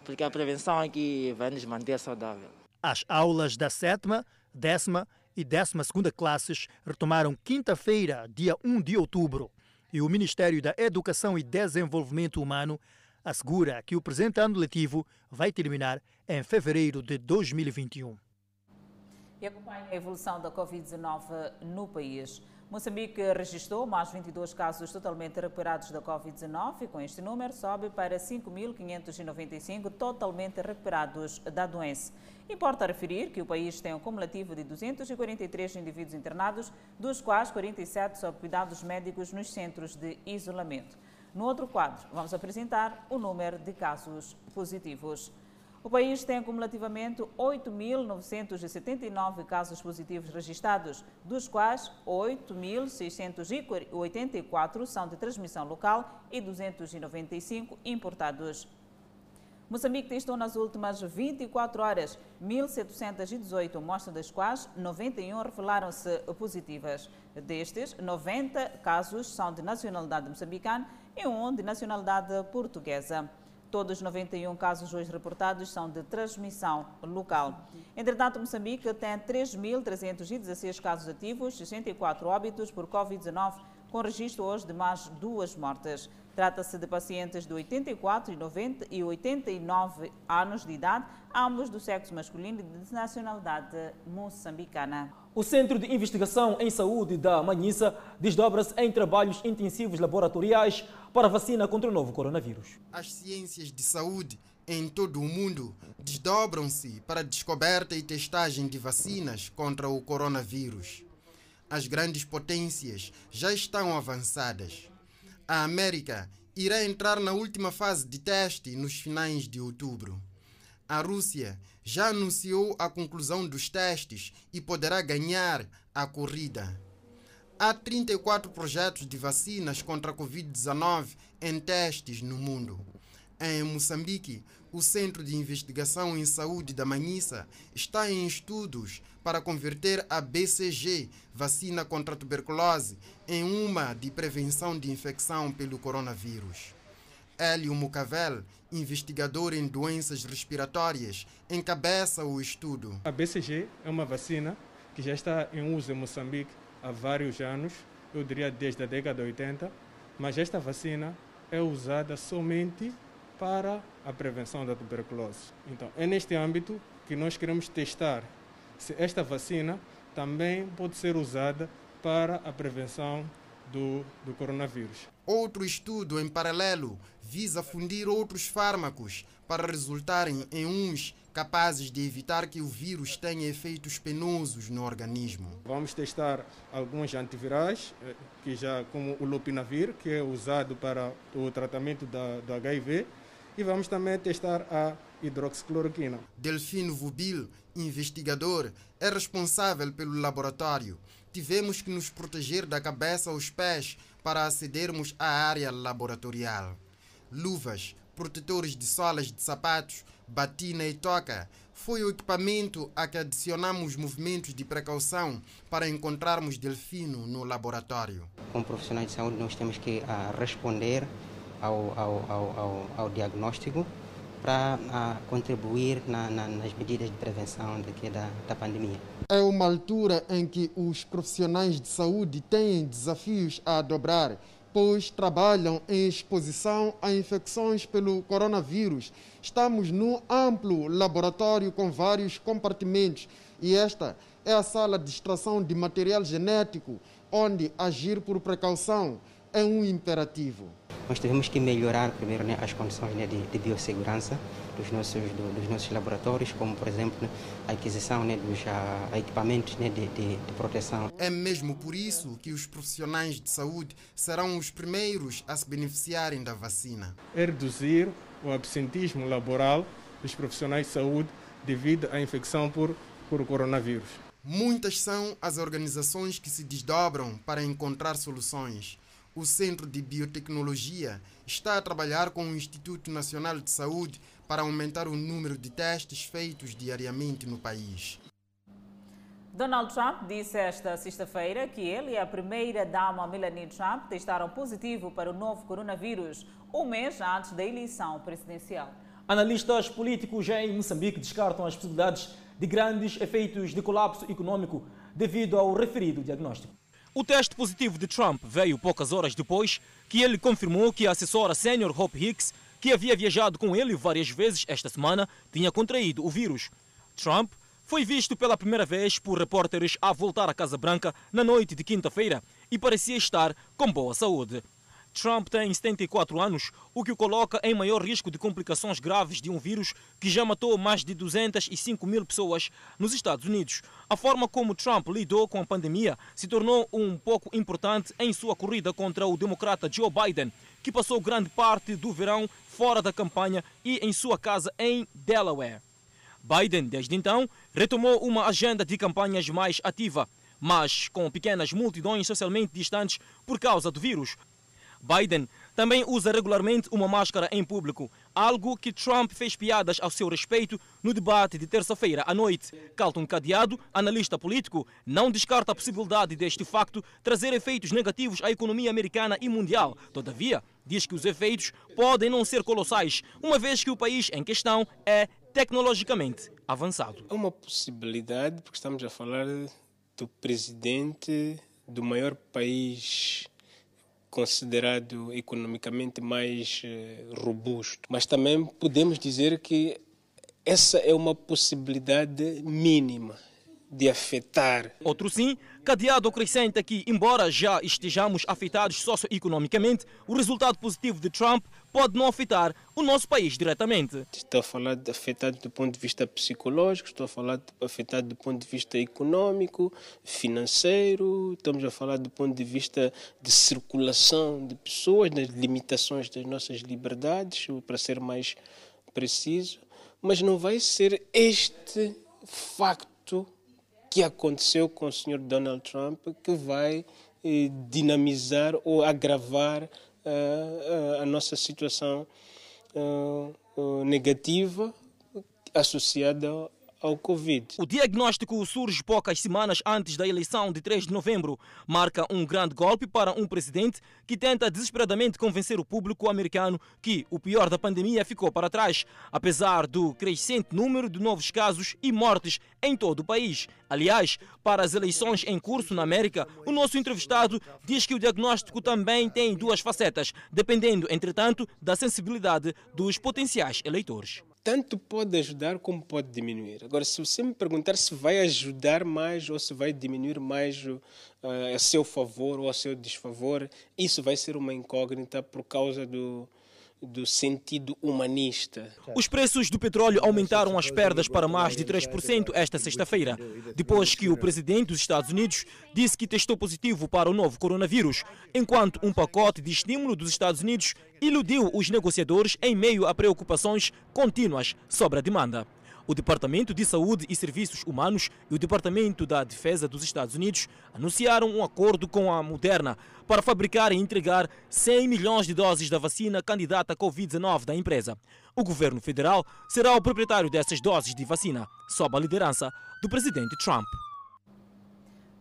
porque a prevenção é que vai nos manter saudável. As aulas da sétima, décima e décima segunda classes retomaram quinta-feira, dia 1 de outubro. E o Ministério da Educação e Desenvolvimento Humano assegura que o presente ano letivo vai terminar em fevereiro de 2021. E acompanha a evolução da Covid-19 no país. Moçambique registrou mais 22 casos totalmente recuperados da Covid-19 e com este número sobe para 5.595 totalmente recuperados da doença. Importa referir que o país tem um cumulativo de 243 indivíduos internados, dos quais 47 sob cuidados médicos nos centros de isolamento. No outro quadro, vamos apresentar o número de casos positivos. O país tem acumulativamente 8.979 casos positivos registrados, dos quais 8.684 são de transmissão local e 295 importados. Moçambique testou nas últimas 24 horas 1.718 amostras, das quais 91 revelaram-se positivas. Destes, 90 casos são de nacionalidade moçambicana e um de nacionalidade portuguesa. Todos os 91 casos hoje reportados são de transmissão local. Entretanto, Moçambique tem 3.316 casos ativos, 64 óbitos por Covid-19, com registro hoje de mais duas mortes. Trata-se de pacientes de 84 e 90 e 89 anos de idade, ambos do sexo masculino e de nacionalidade moçambicana. O Centro de Investigação em Saúde da Manhissa desdobra-se em trabalhos intensivos laboratoriais para vacina contra o novo coronavírus. As ciências de saúde em todo o mundo desdobram-se para a descoberta e testagem de vacinas contra o coronavírus. As grandes potências já estão avançadas a América irá entrar na última fase de teste nos finais de outubro. A Rússia já anunciou a conclusão dos testes e poderá ganhar a corrida. Há 34 projetos de vacinas contra a Covid-19 em testes no mundo. Em Moçambique, o Centro de Investigação em Saúde da Manhissa está em estudos para converter a BCG, vacina contra a tuberculose, em uma de prevenção de infecção pelo coronavírus. Hélio Mucavel, investigador em doenças respiratórias, encabeça o estudo. A BCG é uma vacina que já está em uso em Moçambique há vários anos, eu diria desde a década de 80, mas esta vacina é usada somente para a prevenção da tuberculose. Então, é neste âmbito que nós queremos testar se esta vacina também pode ser usada para a prevenção do, do coronavírus. Outro estudo em paralelo visa fundir outros fármacos para resultarem em uns capazes de evitar que o vírus tenha efeitos penosos no organismo. Vamos testar alguns antivirais, eh, que já como o lopinavir, que é usado para o tratamento da, do HIV, e vamos também testar a hidroxicloroquina. Delfino Vubil, investigador, é responsável pelo laboratório. Tivemos que nos proteger da cabeça aos pés para acedermos à área laboratorial. Luvas, protetores de solas de sapatos, batina e toca foi o equipamento a que adicionamos movimentos de precaução para encontrarmos Delfino no laboratório. Como profissionais de saúde, nós temos que uh, responder ao, ao, ao, ao diagnóstico para contribuir na, na, nas medidas de prevenção daqui da, da pandemia. É uma altura em que os profissionais de saúde têm desafios a dobrar, pois trabalham em exposição a infecções pelo coronavírus. Estamos num amplo laboratório com vários compartimentos e esta é a sala de extração de material genético, onde agir por precaução é um imperativo nós tivemos que melhorar primeiro né, as condições né, de, de, biossegurança dos nossos, do, dos nossos laboratórios, como por exemplo a aquisição né, dos uh, equipamentos né, de, de, de, proteção. É mesmo por isso que os profissionais de saúde serão os primeiros a se beneficiarem da vacina. É reduzir o absentismo laboral dos profissionais de saúde devido à infecção por, por coronavírus. Muitas são as organizações que se desdobram para encontrar soluções o Centro de Biotecnologia está a trabalhar com o Instituto Nacional de Saúde para aumentar o número de testes feitos diariamente no país. Donald Trump disse esta sexta-feira que ele e a primeira-dama Melanie Trump testaram positivo para o novo coronavírus, um mês antes da eleição presidencial. Analistas políticos em Moçambique descartam as possibilidades de grandes efeitos de colapso econômico devido ao referido diagnóstico. O teste positivo de Trump veio poucas horas depois que ele confirmou que a assessora sênior Hope Hicks, que havia viajado com ele várias vezes esta semana, tinha contraído o vírus. Trump foi visto pela primeira vez por repórteres a voltar à Casa Branca na noite de quinta-feira e parecia estar com boa saúde. Trump tem 74 anos, o que o coloca em maior risco de complicações graves de um vírus que já matou mais de 205 mil pessoas nos Estados Unidos. A forma como Trump lidou com a pandemia se tornou um pouco importante em sua corrida contra o democrata Joe Biden, que passou grande parte do verão fora da campanha e em sua casa em Delaware. Biden, desde então, retomou uma agenda de campanhas mais ativa, mas com pequenas multidões socialmente distantes por causa do vírus. Biden também usa regularmente uma máscara em público, algo que Trump fez piadas ao seu respeito no debate de terça-feira à noite. Carlton Cadeado, analista político, não descarta a possibilidade deste facto trazer efeitos negativos à economia americana e mundial. Todavia, diz que os efeitos podem não ser colossais, uma vez que o país em questão é tecnologicamente avançado. É uma possibilidade, porque estamos a falar do presidente do maior país considerado economicamente mais eh, robusto. Mas também podemos dizer que essa é uma possibilidade mínima de afetar. Outro sim, Cadeado acrescenta que, embora já estejamos afetados socioeconomicamente, o resultado positivo de Trump pode não afetar o nosso país diretamente. Estou a falar de afetado do ponto de vista psicológico, estou a falar de afetado do ponto de vista econômico, financeiro, estamos a falar do ponto de vista de circulação de pessoas, das limitações das nossas liberdades, para ser mais preciso, mas não vai ser este facto que aconteceu com o Sr. Donald Trump que vai eh, dinamizar ou agravar uh, uh, a nossa situação negativa associada ao Covid. O diagnóstico surge poucas semanas antes da eleição de 3 de novembro. Marca um grande golpe para um presidente que tenta desesperadamente convencer o público americano que o pior da pandemia ficou para trás, apesar do crescente número de novos casos e mortes em todo o país. Aliás, para as eleições em curso na América, o nosso entrevistado diz que o diagnóstico também tem duas facetas, dependendo, entretanto, da sensibilidade dos potenciais eleitores tanto pode ajudar como pode diminuir. Agora, se você me perguntar se vai ajudar mais ou se vai diminuir mais uh, a seu favor ou a seu desfavor, isso vai ser uma incógnita por causa do, do sentido humanista. Os preços do petróleo aumentaram as perdas para mais de 3% esta sexta-feira, depois que o presidente dos Estados Unidos disse que testou positivo para o novo coronavírus, enquanto um pacote de estímulo dos Estados Unidos iludiu os negociadores em meio a preocupações contínuas sobre a demanda. O Departamento de Saúde e Serviços Humanos e o Departamento da Defesa dos Estados Unidos anunciaram um acordo com a Moderna para fabricar e entregar 100 milhões de doses da vacina candidata à Covid-19 da empresa. O governo federal será o proprietário dessas doses de vacina, sob a liderança do presidente Trump.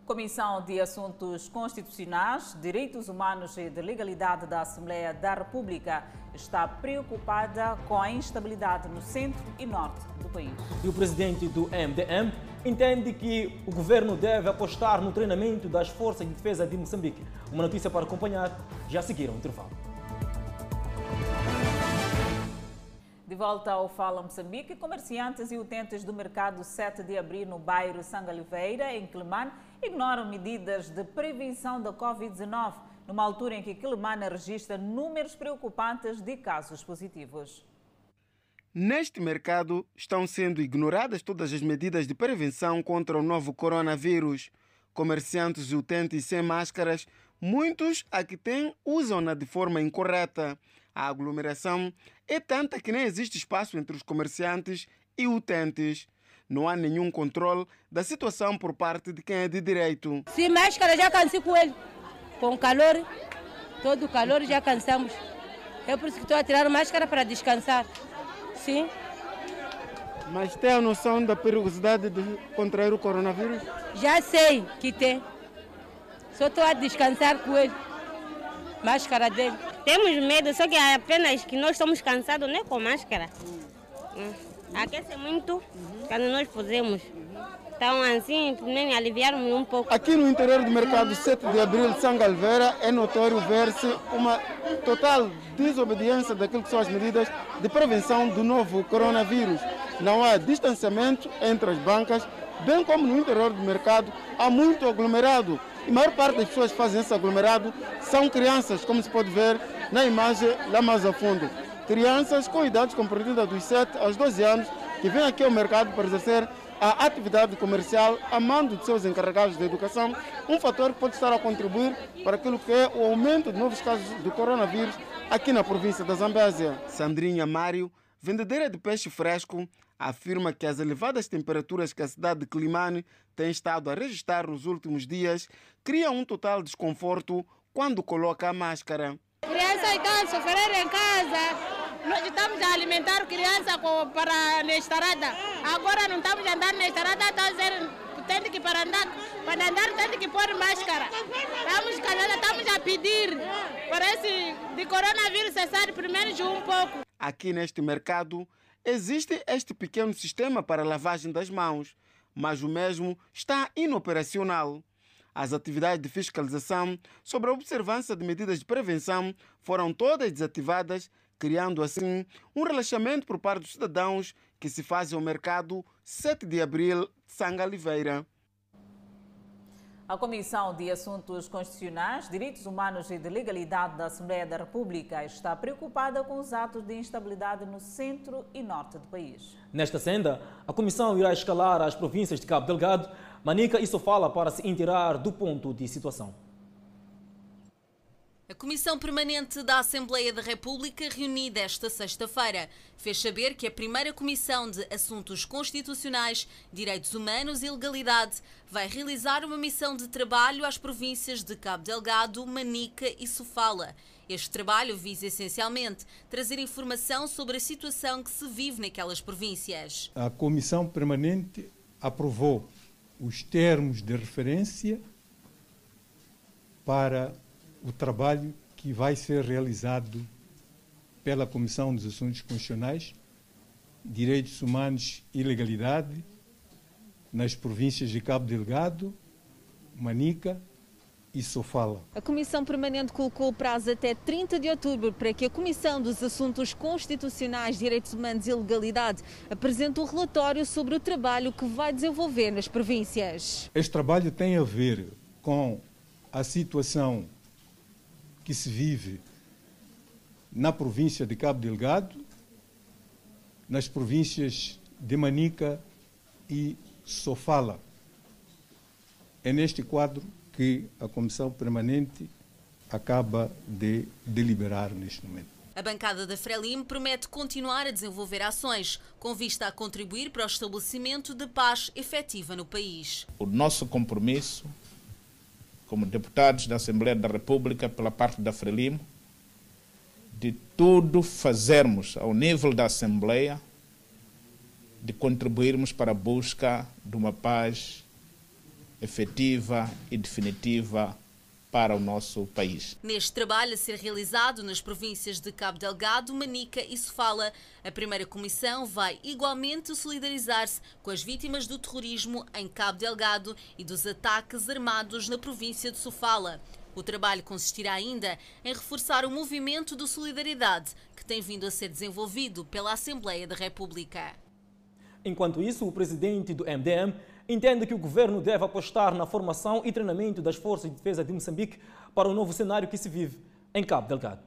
Comissão de Assuntos Constitucionais, Direitos Humanos e de Legalidade da Assembleia da República está preocupada com a instabilidade no centro e norte do país. E o presidente do MDM entende que o governo deve apostar no treinamento das forças de defesa de Moçambique. Uma notícia para acompanhar, já seguiram o intervalo. De volta ao Fala Moçambique, comerciantes e utentes do mercado 7 de abril no bairro Sangaliveira, em Quelimane, ignoram medidas de prevenção da Covid-19, numa altura em que Quelimane registra números preocupantes de casos positivos. Neste mercado estão sendo ignoradas todas as medidas de prevenção contra o novo coronavírus. Comerciantes e utentes sem máscaras, muitos a que têm usam-na de forma incorreta. A aglomeração é tanta que nem existe espaço entre os comerciantes e utentes. Não há nenhum controle da situação por parte de quem é de direito. Sem máscara já cansei com ele. Com calor, todo o calor já cansamos. É por isso que estou a tirar máscara para descansar. Sim. Mas tem a noção da perigosidade de contrair o coronavírus? Já sei que tem. Só estou a descansar com ele. Máscara dele. Temos medo, só que é apenas que nós estamos cansados, né, com máscara. Hum. Aquece muito quando nós fazemos. Então, assim, nem aliviar-me um pouco. Aqui no interior do mercado 7 de abril de Sangalveira é notório ver-se uma total desobediência daquilo que são as medidas de prevenção do novo coronavírus. Não há distanciamento entre as bancas, bem como no interior do mercado há muito aglomerado. E a maior parte das pessoas que fazem esse aglomerado são crianças, como se pode ver na imagem lá mais a fundo. Crianças com idades compreendidas dos 7 aos 12 anos que vêm aqui ao mercado para exercer a atividade comercial a mando de seus encarregados de educação, um fator que pode estar a contribuir para aquilo que é o aumento de novos casos do coronavírus aqui na província da Zambésia. Sandrinha Mário, vendedeira de peixe fresco, afirma que as elevadas temperaturas que a cidade de Climane tem estado a registrar nos últimos dias criam um total desconforto quando coloca a máscara. Crianças estão a sofrer em casa. Nós estamos a alimentar criança para na estrada. Agora não estamos a andar na estrada, a dizer, tem que para andar, para andar tem que pôr máscara. Estamos estamos a pedir para esse de coronavírus cessar primeiro de um pouco. Aqui neste mercado existe este pequeno sistema para lavagem das mãos, mas o mesmo está inoperacional. As atividades de fiscalização sobre a observância de medidas de prevenção foram todas desativadas criando assim um relaxamento por parte dos cidadãos que se fazem ao mercado 7 de abril de Sangaliveira. A Comissão de Assuntos Constitucionais, Direitos Humanos e de Legalidade da Assembleia da República está preocupada com os atos de instabilidade no centro e norte do país. Nesta senda, a Comissão irá escalar as províncias de Cabo Delgado, Manica e Sofala para se inteirar do ponto de situação. A Comissão Permanente da Assembleia da República, reunida esta sexta-feira, fez saber que a primeira Comissão de Assuntos Constitucionais, Direitos Humanos e Legalidade vai realizar uma missão de trabalho às províncias de Cabo Delgado, Manica e Sofala. Este trabalho visa essencialmente trazer informação sobre a situação que se vive naquelas províncias. A Comissão Permanente aprovou os termos de referência para o trabalho que vai ser realizado pela Comissão dos Assuntos Constitucionais, Direitos Humanos e Legalidade nas províncias de Cabo Delgado, Manica e Sofala. A Comissão Permanente colocou o prazo até 30 de outubro para que a Comissão dos Assuntos Constitucionais, Direitos Humanos e Legalidade apresente um relatório sobre o trabalho que vai desenvolver nas províncias. Este trabalho tem a ver com a situação que se vive na província de Cabo Delgado, nas províncias de Manica e Sofala. É neste quadro que a Comissão Permanente acaba de deliberar neste momento. A bancada da Frelimo promete continuar a desenvolver ações com vista a contribuir para o estabelecimento de paz efetiva no país. O nosso compromisso como deputados da Assembleia da República pela parte da Frelimo, de tudo fazermos ao nível da Assembleia, de contribuirmos para a busca de uma paz efetiva e definitiva para o nosso país. Neste trabalho a ser realizado nas províncias de Cabo Delgado, Manica e Sofala, a primeira comissão vai igualmente solidarizar-se com as vítimas do terrorismo em Cabo Delgado e dos ataques armados na província de Sofala. O trabalho consistirá ainda em reforçar o movimento de solidariedade que tem vindo a ser desenvolvido pela Assembleia da República. Enquanto isso, o presidente do MDM entende que o governo deve apostar na formação e treinamento das forças de defesa de Moçambique para o novo cenário que se vive em Cabo Delgado.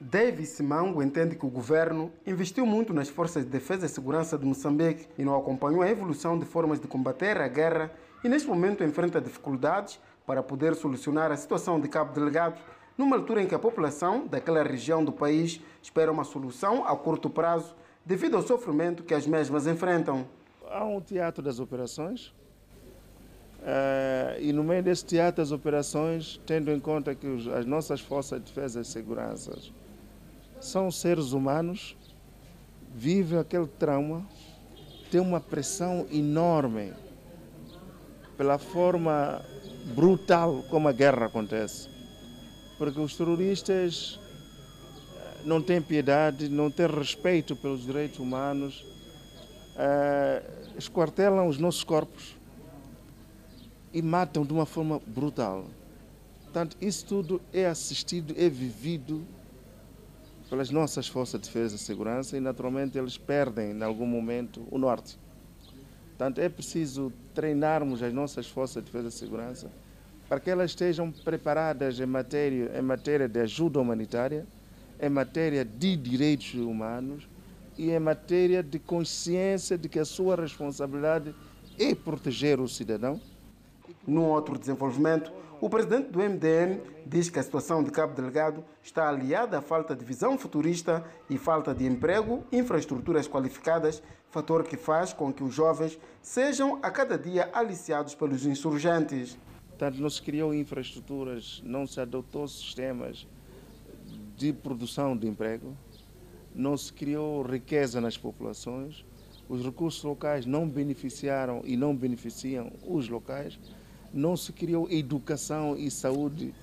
Davis Simango entende que o governo investiu muito nas forças de defesa e segurança de Moçambique e não acompanhou a evolução de formas de combater a guerra e neste momento enfrenta dificuldades para poder solucionar a situação de Cabo Delgado numa altura em que a população daquela região do país espera uma solução a curto prazo devido ao sofrimento que as mesmas enfrentam há um teatro das operações uh, e no meio desse teatro das operações, tendo em conta que os, as nossas forças de defesa e segurança são seres humanos, vivem aquele trauma, tem uma pressão enorme pela forma brutal como a guerra acontece. Porque os terroristas eh, não têm piedade, não têm respeito pelos direitos humanos uh, esquartelam os nossos corpos e matam de uma forma brutal. Portanto, isso tudo é assistido, é vivido pelas nossas forças de defesa e segurança e, naturalmente, eles perdem, em algum momento, o norte. Portanto, é preciso treinarmos as nossas forças de defesa e segurança para que elas estejam preparadas em matéria, em matéria de ajuda humanitária, em matéria de direitos humanos e em matéria de consciência de que a sua responsabilidade é proteger o cidadão. Num outro desenvolvimento, o presidente do MDM diz que a situação de Cabo Delgado está aliada à falta de visão futurista e falta de emprego, infraestruturas qualificadas, fator que faz com que os jovens sejam a cada dia aliciados pelos insurgentes. Portanto, não se criou infraestruturas, não se adotou sistemas de produção de emprego, não se criou riqueza nas populações, os recursos locais não beneficiaram e não beneficiam os locais, não se criou educação e saúde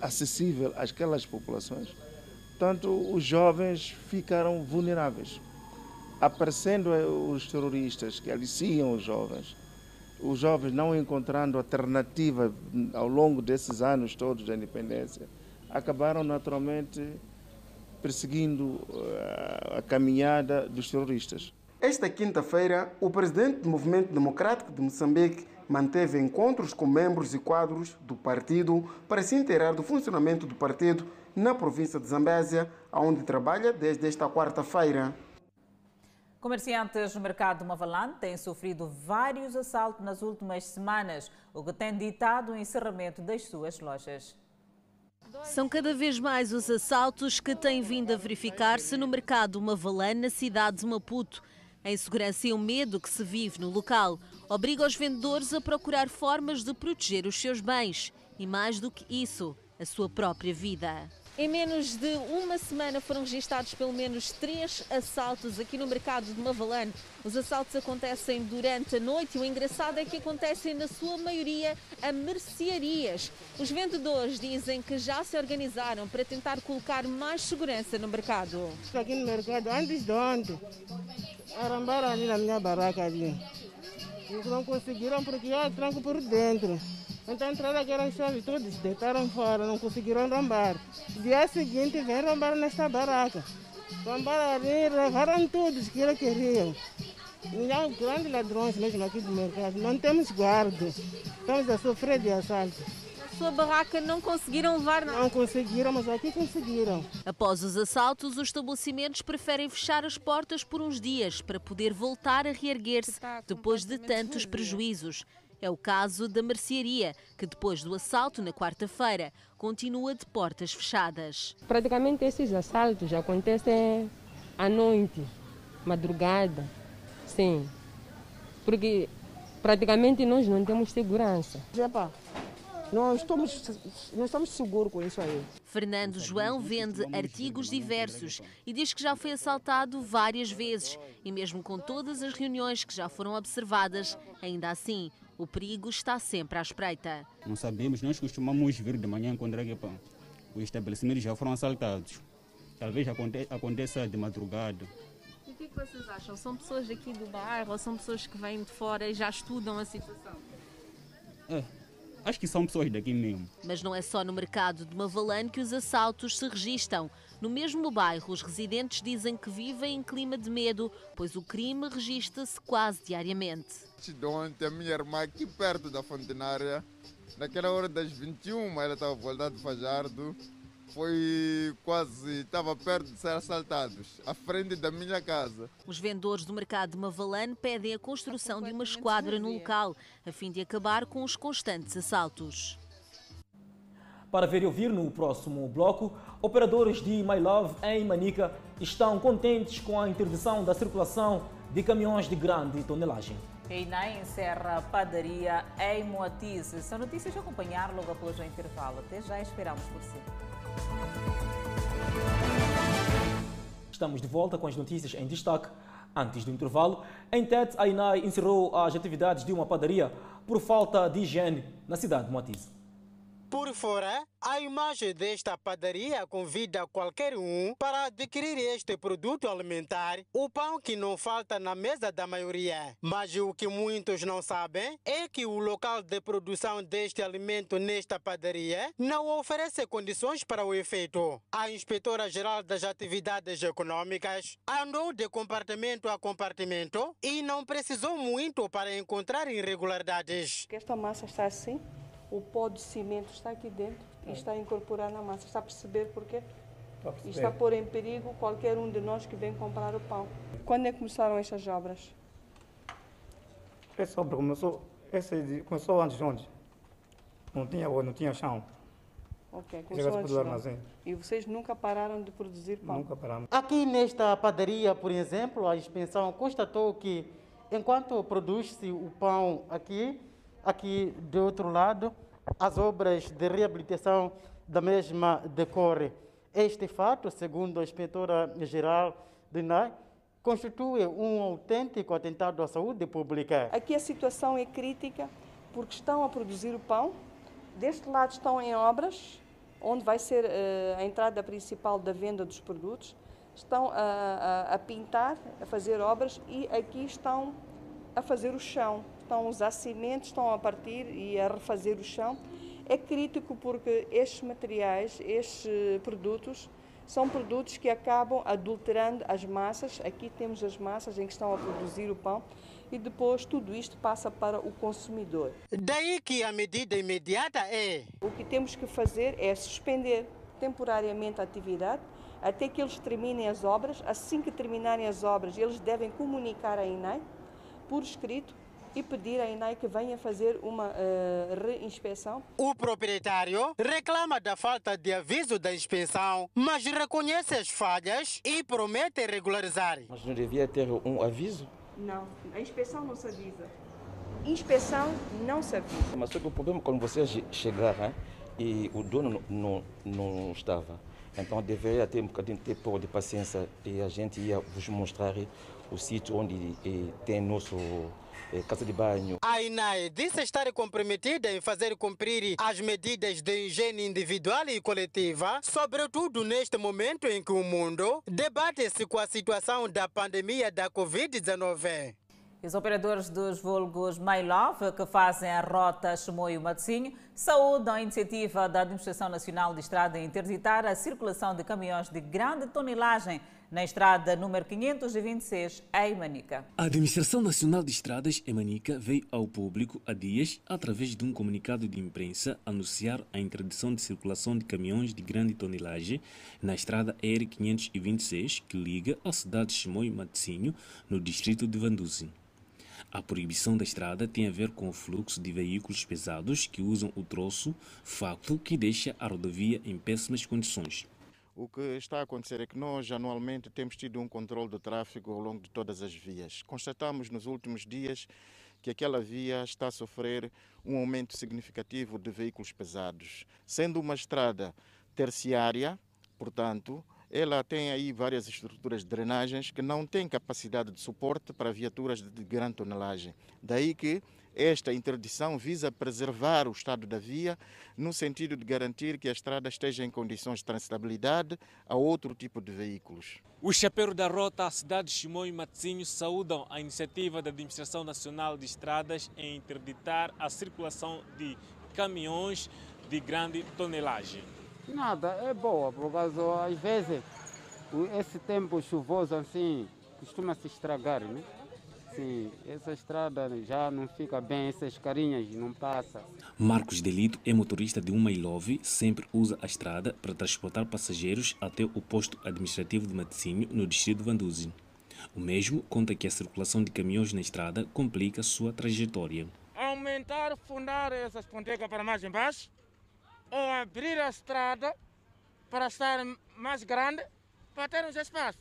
acessível àquelas populações. Portanto, os jovens ficaram vulneráveis. Aparecendo os terroristas que aliciam os jovens, os jovens não encontrando alternativa ao longo desses anos todos da independência, acabaram naturalmente perseguindo eh, a caminhada dos terroristas. Esta quinta-feira, o presidente do Movimento Democrático de Moçambique manteve encontros com membros e quadros do partido para se inteirar do funcionamento do partido na província de Zambésia, onde trabalha desde esta quarta-feira. Comerciantes no mercado de Mavalane têm sofrido vários assaltos nas últimas semanas, o que tem ditado o encerramento das suas lojas. São cada vez mais os assaltos que têm vindo a verificar-se no mercado Mavalane, na cidade de Maputo. A insegurança e o medo que se vive no local obriga os vendedores a procurar formas de proteger os seus bens e, mais do que isso, a sua própria vida. Em menos de uma semana foram registados pelo menos três assaltos aqui no mercado de Mavalane. Os assaltos acontecem durante a noite e o engraçado é que acontecem na sua maioria a mercearias. Os vendedores dizem que já se organizaram para tentar colocar mais segurança no mercado. Aqui no mercado, antes de ontem, arrambaram ali na minha barraca ali. Não conseguiram porque eu tranco por dentro. Então entraram aquelas chaves todas, deitaram fora, não conseguiram rombar. Dia seguinte vem rombar nesta barraca. Rombaram ali, levaram tudo que eles queriam. E há grandes ladrões mesmo aqui do mercado. Não temos guarda. Estamos a sofrer de assalto. Sua barraca não conseguiram levar nada? Não conseguiram, mas aqui conseguiram. Após os assaltos, os estabelecimentos preferem fechar as portas por uns dias para poder voltar a reerguer-se depois de tantos prejuízos. É o caso da mercearia, que depois do assalto na quarta-feira continua de portas fechadas. Praticamente esses assaltos acontecem à noite, madrugada, sim. Porque praticamente nós não temos segurança. Epa, nós estamos, nós estamos seguros com isso aí. Fernando João vende artigos diversos e diz que já foi assaltado várias vezes. E mesmo com todas as reuniões que já foram observadas, ainda assim, o perigo está sempre à espreita. Não sabemos, nós costumamos vir de manhã encontrar que pá, os estabelecimentos já foram assaltados. Talvez aconte aconteça de madrugada. E o que, é que vocês acham? São pessoas aqui do bairro ou são pessoas que vêm de fora e já estudam a situação? É, acho que são pessoas daqui mesmo. Mas não é só no mercado de Mavalane que os assaltos se registram. No mesmo bairro, os residentes dizem que vivem em clima de medo, pois o crime registra-se quase diariamente. De ontem, a minha irmã aqui perto da fontenária, naquela hora das 21, ela estava voltando de Fajardo, foi quase, estava perto de ser assaltados, à frente da minha casa. Os vendedores do mercado de Mavalane pedem a construção de uma esquadra no local, a fim de acabar com os constantes assaltos. Para ver e ouvir no próximo bloco, operadores de My Love em Manica estão contentes com a interdição da circulação de caminhões de grande tonelagem. Reinai encerra a padaria em Moatize. São notícias a acompanhar logo após o intervalo. Até já esperamos por si. Estamos de volta com as notícias em destaque. Antes do intervalo, em Tete, a INAI encerrou as atividades de uma padaria por falta de higiene na cidade de Moatize. Por fora, a imagem desta padaria convida qualquer um para adquirir este produto alimentar, o pão que não falta na mesa da maioria. Mas o que muitos não sabem é que o local de produção deste alimento nesta padaria não oferece condições para o efeito. A inspetora-geral das atividades econômicas andou de compartimento a compartimento e não precisou muito para encontrar irregularidades. Esta massa está assim, o pó de cimento está aqui dentro e está a incorporar na massa. Está a perceber porquê? E está a pôr em perigo qualquer um de nós que vem comprar o pão. Quando é que começaram estas obras? Essa obra começou, essa começou antes de onde? Não tinha não tinha chão. Ok, começou antes do armazém. E vocês nunca pararam de produzir pão? Nunca paramos. Aqui nesta padaria, por exemplo, a inspeção constatou que enquanto produz-se o pão aqui, aqui do outro lado, as obras de reabilitação da mesma decorrem. Este fato, segundo a inspetora-geral de INAI, constitui um autêntico atentado à saúde pública. Aqui a situação é crítica porque estão a produzir o pão, deste lado estão em obras, onde vai ser uh, a entrada principal da venda dos produtos, estão a, a, a pintar, a fazer obras e aqui estão a fazer o chão, estão a usar cimento, estão a partir e a refazer o chão. É crítico porque estes materiais, estes produtos, são produtos que acabam adulterando as massas. Aqui temos as massas em que estão a produzir o pão e depois tudo isto passa para o consumidor. Daí que a medida imediata é. O que temos que fazer é suspender temporariamente a atividade até que eles terminem as obras. Assim que terminarem as obras, eles devem comunicar à INAI por escrito e pedir à INAI que venha fazer uma uh, reinspeção. O proprietário reclama da falta de aviso da inspeção, mas reconhece as falhas e promete regularizar. Mas não devia ter um aviso? Não, a inspeção não se avisa. Inspeção não se avisa. Mas só que o problema é quando você chegar né, e o dono não, não, não estava, então deveria ter um bocadinho de tempo de paciência e a gente ia vos mostrar o sítio onde eh, tem nosso casa de banho. A INAE disse estar comprometida em fazer cumprir as medidas de higiene individual e coletiva, sobretudo neste momento em que o mundo debate-se com a situação da pandemia da Covid-19. Os operadores dos vulgos My Love, que fazem a rota Chimoio-Matosinho, saúdam a iniciativa da Administração Nacional de Estrada em interditar a circulação de caminhões de grande tonelagem na estrada número 526, em Manica. A Administração Nacional de Estradas, em Manica, veio ao público há dias, através de um comunicado de imprensa, anunciar a interdição de circulação de caminhões de grande tonelagem na estrada R526, que liga a cidade de Chimoio-Matosinho, no distrito de Vanduzi. A proibição da estrada tem a ver com o fluxo de veículos pesados que usam o troço, facto que deixa a rodovia em péssimas condições. O que está a acontecer é que nós anualmente temos tido um controle do tráfego ao longo de todas as vias. Constatamos nos últimos dias que aquela via está a sofrer um aumento significativo de veículos pesados. Sendo uma estrada terciária, portanto, ela tem aí várias estruturas de drenagens que não têm capacidade de suporte para viaturas de grande tonelagem. Daí que esta interdição visa preservar o estado da via no sentido de garantir que a estrada esteja em condições de transitabilidade a outro tipo de veículos. Os chapeiros da rota, a cidade de Chimão e Matosinhos saúdam a iniciativa da Administração Nacional de Estradas em interditar a circulação de caminhões de grande tonelagem. Nada, é boa, por causa, às vezes, esse tempo chuvoso assim, costuma se estragar, né? Sim, essa estrada já não fica bem, essas carinhas não passam. Marcos Delito é motorista de uma Ilove, sempre usa a estrada para transportar passageiros até o posto administrativo de Matosinho, no distrito de Vanduzi. O mesmo conta que a circulação de caminhões na estrada complica sua trajetória. Aumentar, fundar essas pontecas para mais embaixo, ou abrir a estrada para estar mais grande, para termos espaço.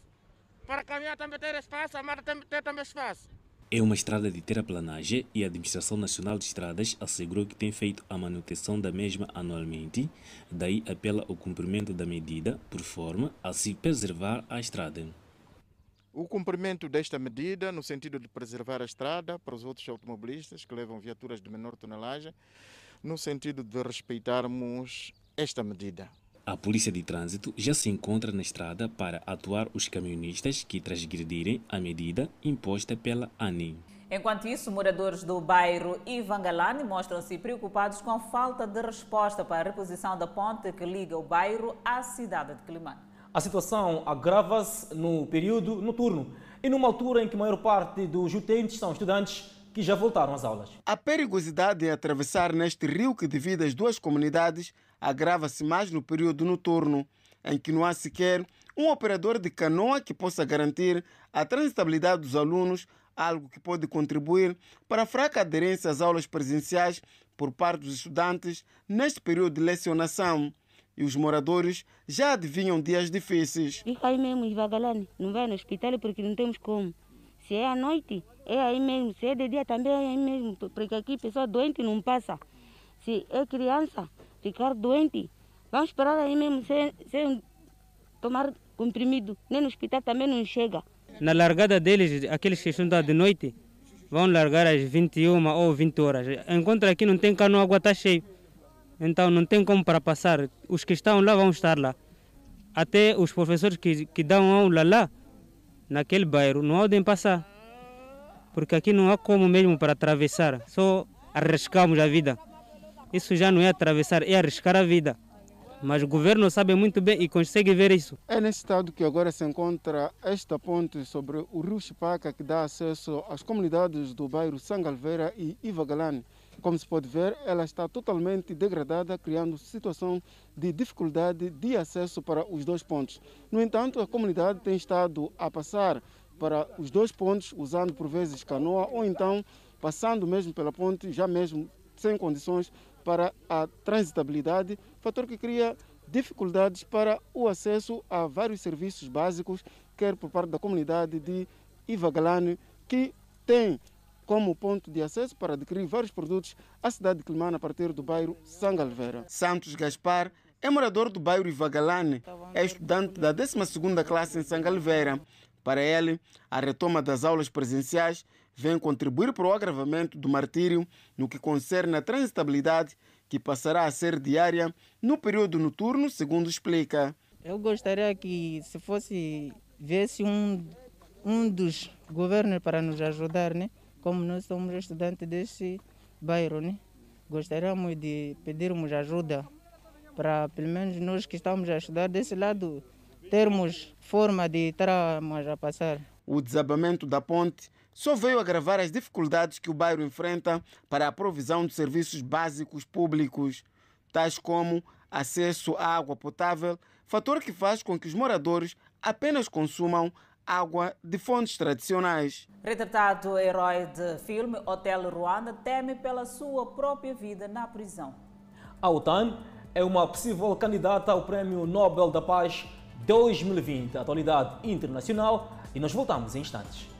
Para caminhar também ter espaço, a mata ter também espaço. É uma estrada de terraplanagem e a Administração Nacional de Estradas assegurou que tem feito a manutenção da mesma anualmente, daí apela ao cumprimento da medida, por forma a se preservar a estrada. O cumprimento desta medida, no sentido de preservar a estrada para os outros automobilistas que levam viaturas de menor tonelagem, no sentido de respeitarmos esta medida. A Polícia de Trânsito já se encontra na estrada para atuar os caminhonistas que transgredirem a medida imposta pela ANIM. Enquanto isso, moradores do bairro Ivangalani mostram-se preocupados com a falta de resposta para a reposição da ponte que liga o bairro à cidade de Quilimane. A situação agrava-se no período noturno e numa altura em que a maior parte dos utentes são estudantes que já voltaram às aulas. A perigosidade em atravessar neste rio que divide as duas comunidades agrava-se mais no período noturno, em que não há sequer um operador de canoa que possa garantir a transitabilidade dos alunos, algo que pode contribuir para a fraca aderência às aulas presenciais por parte dos estudantes neste período de lecionação. E os moradores já adivinham dias difíceis. Fica aí mesmo, Ivagalane. Não vai no hospital porque não temos como. Se é à noite, é aí mesmo. Se é de dia, também é aí mesmo. Porque aqui pessoa doente não passa. Se é criança, ficar doente, vamos esperar aí mesmo sem, sem tomar comprimido. Nem no hospital também não chega. Na largada deles, aqueles que estão de noite, vão largar às 21 ou 20 horas. Enquanto aqui não tem cano, a água está cheia. Então não tem como para passar. Os que estão lá vão estar lá. Até os professores que, que dão aula lá, naquele bairro, não podem passar. Porque aqui não há como mesmo para atravessar. Só arriscamos a vida. Isso já não é atravessar, é arriscar a vida. Mas o governo sabe muito bem e consegue ver isso. É nesse estado que agora se encontra esta ponte sobre o rio Chipaca que dá acesso às comunidades do bairro Sangalveira e Ivagalane. Como se pode ver, ela está totalmente degradada, criando situação de dificuldade de acesso para os dois pontos. No entanto, a comunidade tem estado a passar para os dois pontos usando por vezes canoa ou então passando mesmo pela ponte, já mesmo sem condições para a transitabilidade, fator que cria dificuldades para o acesso a vários serviços básicos, quer por parte da comunidade de Ivagalane, que tem como ponto de acesso para adquirir vários produtos à cidade de Climane a partir do bairro Sangalveira. Santos Gaspar é morador do bairro Ivagalane, é estudante da 12ª classe em Sangalveira. Para ele, a retoma das aulas presenciais vem contribuir para o agravamento do martírio no que concerne a transitabilidade que passará a ser diária no período noturno, segundo explica. Eu gostaria que se fosse viesse um, um dos governos para nos ajudar, né? Como nós somos estudantes desse bairro, né? Gostaríamos de pedirmos ajuda para pelo menos nós que estamos a estudar desse lado termos forma de estarmos a passar. O desabamento da ponte só veio agravar as dificuldades que o bairro enfrenta para a provisão de serviços básicos públicos, tais como acesso à água potável, fator que faz com que os moradores apenas consumam água de fontes tradicionais. Retratado herói de filme Hotel Ruanda teme pela sua própria vida na prisão. A OTAN é uma possível candidata ao Prémio Nobel da Paz 2020, atualidade internacional, e nós voltamos em instantes.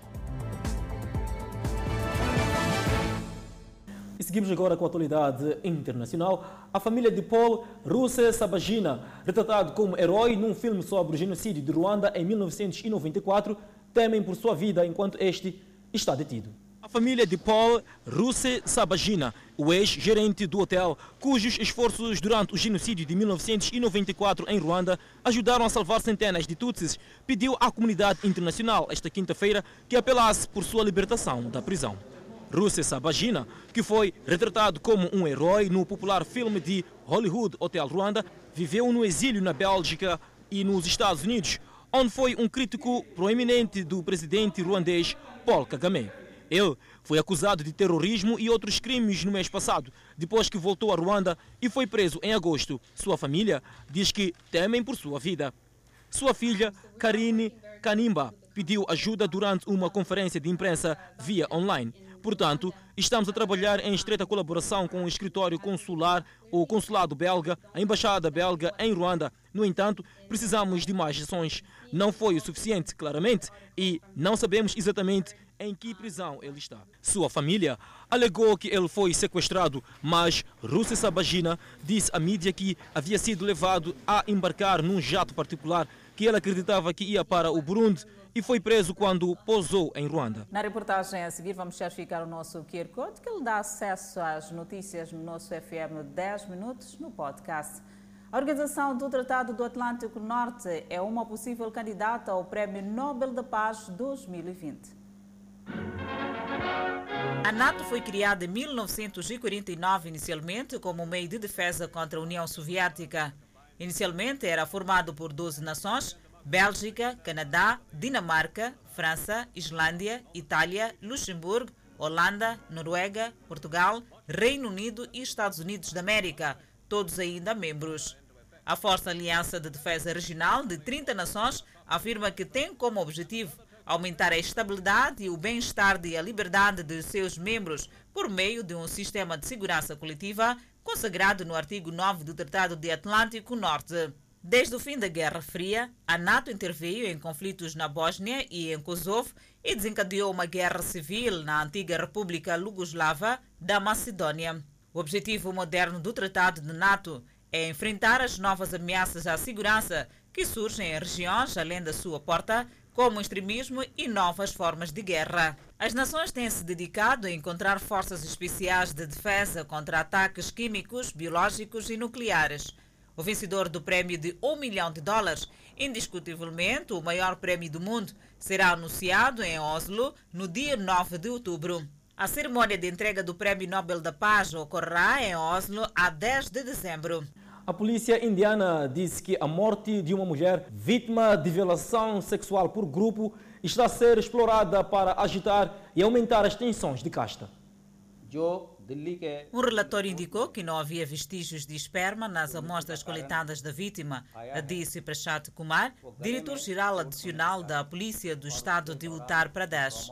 E seguimos agora com a atualidade internacional. A família de Paul Russe Sabagina, retratado como herói num filme sobre o genocídio de Ruanda em 1994, temem por sua vida enquanto este está detido. A família de Paul Russe Sabagina, o ex-gerente do hotel, cujos esforços durante o genocídio de 1994 em Ruanda ajudaram a salvar centenas de Tutsis, pediu à comunidade internacional esta quinta-feira que apelasse por sua libertação da prisão. Russe Sabagina, que foi retratado como um herói no popular filme de Hollywood Hotel Ruanda, viveu no exílio na Bélgica e nos Estados Unidos, onde foi um crítico proeminente do presidente ruandês Paul Kagame. Ele foi acusado de terrorismo e outros crimes no mês passado, depois que voltou a Ruanda e foi preso em agosto. Sua família diz que temem por sua vida. Sua filha, Karine Kanimba, pediu ajuda durante uma conferência de imprensa via online. Portanto, estamos a trabalhar em estreita colaboração com o escritório consular, o consulado belga, a embaixada belga em Ruanda. No entanto, precisamos de mais ações. Não foi o suficiente, claramente, e não sabemos exatamente em que prisão ele está. Sua família alegou que ele foi sequestrado, mas Rússia Sabagina disse à mídia que havia sido levado a embarcar num jato particular que ele acreditava que ia para o Burundi e foi preso quando pousou em Ruanda. Na reportagem a seguir vamos certificar o nosso QR Code que lhe dá acesso às notícias no nosso FM 10 minutos no podcast. A Organização do Tratado do Atlântico Norte é uma possível candidata ao Prémio Nobel da Paz 2020. A NATO foi criada em 1949 inicialmente como meio de defesa contra a União Soviética. Inicialmente era formado por 12 nações: Bélgica, Canadá, Dinamarca, França, Islândia, Itália, Luxemburgo, Holanda, Noruega, Portugal, Reino Unido e Estados Unidos da América, todos ainda membros. A Força Aliança de Defesa Regional de 30 nações afirma que tem como objetivo aumentar a estabilidade e o bem-estar e a liberdade de seus membros por meio de um sistema de segurança coletiva consagrado no artigo 9 do Tratado de Atlântico Norte. Desde o fim da Guerra Fria, a NATO interveio em conflitos na Bósnia e em Kosovo e desencadeou uma guerra civil na antiga República Lugoslava da Macedônia. O objetivo moderno do Tratado de NATO é enfrentar as novas ameaças à segurança que surgem em regiões além da sua porta, como o extremismo e novas formas de guerra. As nações têm se dedicado a encontrar forças especiais de defesa contra ataques químicos, biológicos e nucleares. O vencedor do prémio de 1 milhão de dólares, indiscutivelmente o maior prémio do mundo, será anunciado em Oslo no dia 9 de outubro. A cerimônia de entrega do Prémio Nobel da Paz ocorrerá em Oslo a 10 de dezembro. A polícia indiana disse que a morte de uma mulher vítima de violação sexual por grupo está a ser explorada para agitar e aumentar as tensões de casta. Um relatório indicou que não havia vestígios de esperma nas amostras coletadas da vítima, disse Prashat Kumar, diretor-geral adicional da Polícia do Estado de Uttar Pradesh.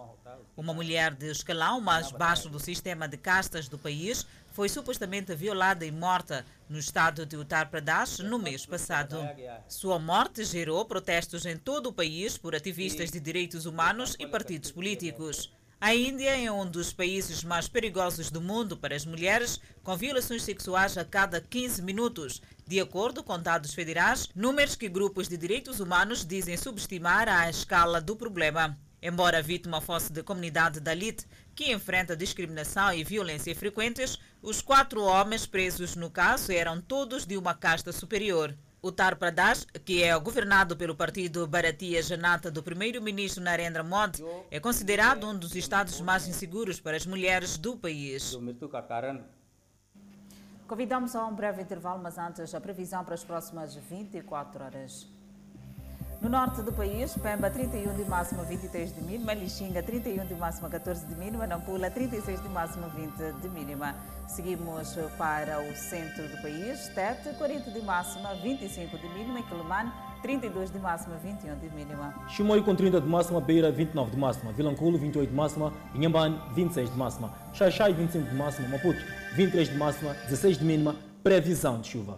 Uma mulher de escalão mais baixo do sistema de castas do país foi supostamente violada e morta no estado de Uttar Pradesh no mês passado. Sua morte gerou protestos em todo o país por ativistas de direitos humanos e partidos políticos. A Índia é um dos países mais perigosos do mundo para as mulheres, com violações sexuais a cada 15 minutos, de acordo com dados federais, números que grupos de direitos humanos dizem subestimar a escala do problema. Embora vítima fosse de comunidade Dalit, que enfrenta discriminação e violência frequentes, os quatro homens presos no caso eram todos de uma casta superior. Uttar Pradesh, que é governado pelo partido Bharatiya Janata do primeiro-ministro Narendra Modi, é considerado um dos estados mais inseguros para as mulheres do país. Convidamos a um breve intervalo, mas antes a previsão para as próximas 24 horas. No norte do país, Pemba 31 de máxima 23 de mínima, Lixinga 31 de máxima 14 de mínima, Nampula 36 de máxima 20 de mínima. Seguimos para o centro do país, Tete 40 de máxima 25 de mínima. E Quelimane 32 de máxima 21 de mínima. Chimoio com 30 de máxima, Beira 29 de máxima, Vilanculo 28 de máxima, Inhambane 26 de máxima, Xaixai 25 de máxima, Maputo 23 de máxima, 16 de mínima, previsão de chuva.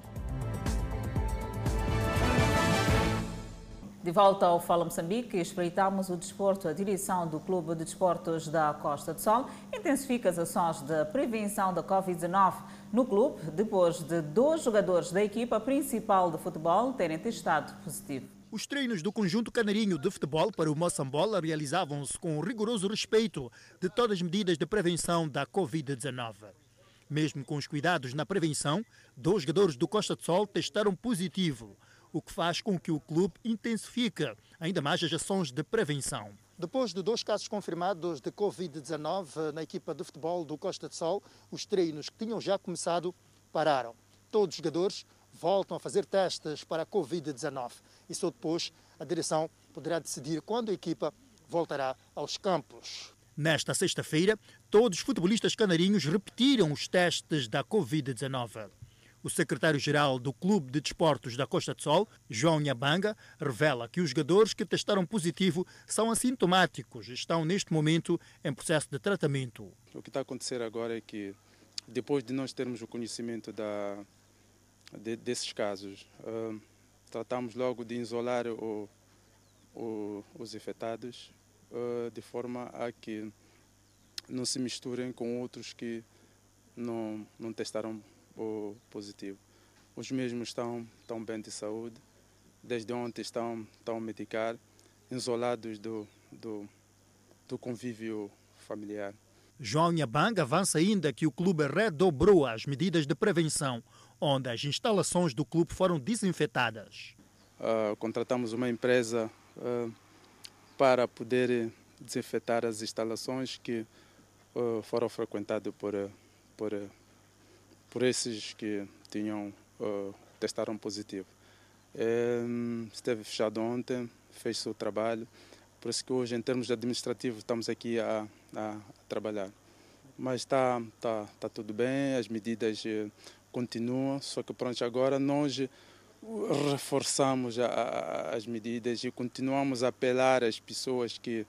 De volta ao Fala Moçambique, espreitamos o desporto. A direção do Clube de Desportos da Costa do Sol intensifica as ações de prevenção da Covid-19 no clube, depois de dois jogadores da equipa principal de futebol terem testado positivo. Os treinos do conjunto canarinho de futebol para o Moçambola realizavam-se com rigoroso respeito de todas as medidas de prevenção da Covid-19. Mesmo com os cuidados na prevenção, dois jogadores do Costa do Sol testaram positivo o que faz com que o clube intensifique ainda mais as ações de prevenção. Depois de dois casos confirmados de Covid-19 na equipa de futebol do Costa de Sol, os treinos que tinham já começado pararam. Todos os jogadores voltam a fazer testes para a Covid-19 e só depois a direção poderá decidir quando a equipa voltará aos campos. Nesta sexta-feira, todos os futebolistas canarinhos repetiram os testes da Covid-19. O secretário-geral do Clube de Desportos da Costa do Sol, João Nhambanga, revela que os jogadores que testaram positivo são assintomáticos e estão neste momento em processo de tratamento. O que está a acontecer agora é que, depois de nós termos o conhecimento da, de, desses casos, uh, tratamos logo de isolar o, o, os infectados uh, de forma a que não se misturem com outros que não, não testaram o positivo. Os mesmos estão, estão bem de saúde, desde ontem estão, estão a medicar isolados do, do, do convívio familiar. João Nhambanga avança ainda que o clube redobrou as medidas de prevenção, onde as instalações do clube foram desinfetadas. Uh, contratamos uma empresa uh, para poder desinfetar as instalações que uh, foram frequentadas por, por, por esses que tinham testaram positivo. esteve fechado ontem, fez seu trabalho, por isso que hoje, em termos administrativos, estamos aqui a, a, a trabalhar. Mas está tá, tá tudo bem, as medidas eh, continuam, só que pronto, agora nós reforçamos a, a, as medidas e continuamos a apelar às pessoas que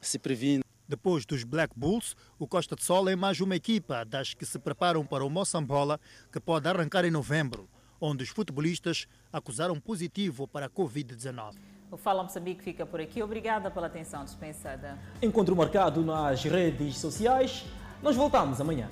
se previnem. Depois dos Black Bulls, o Costa de Sol é mais uma equipa das que se preparam para o Moçambola, que pode arrancar em novembro, onde os futebolistas acusaram positivo para a Covid-19. O Fala Moçambique fica por aqui. Obrigada pela atenção dispensada. Encontro marcado nas redes sociais. Nós voltamos amanhã.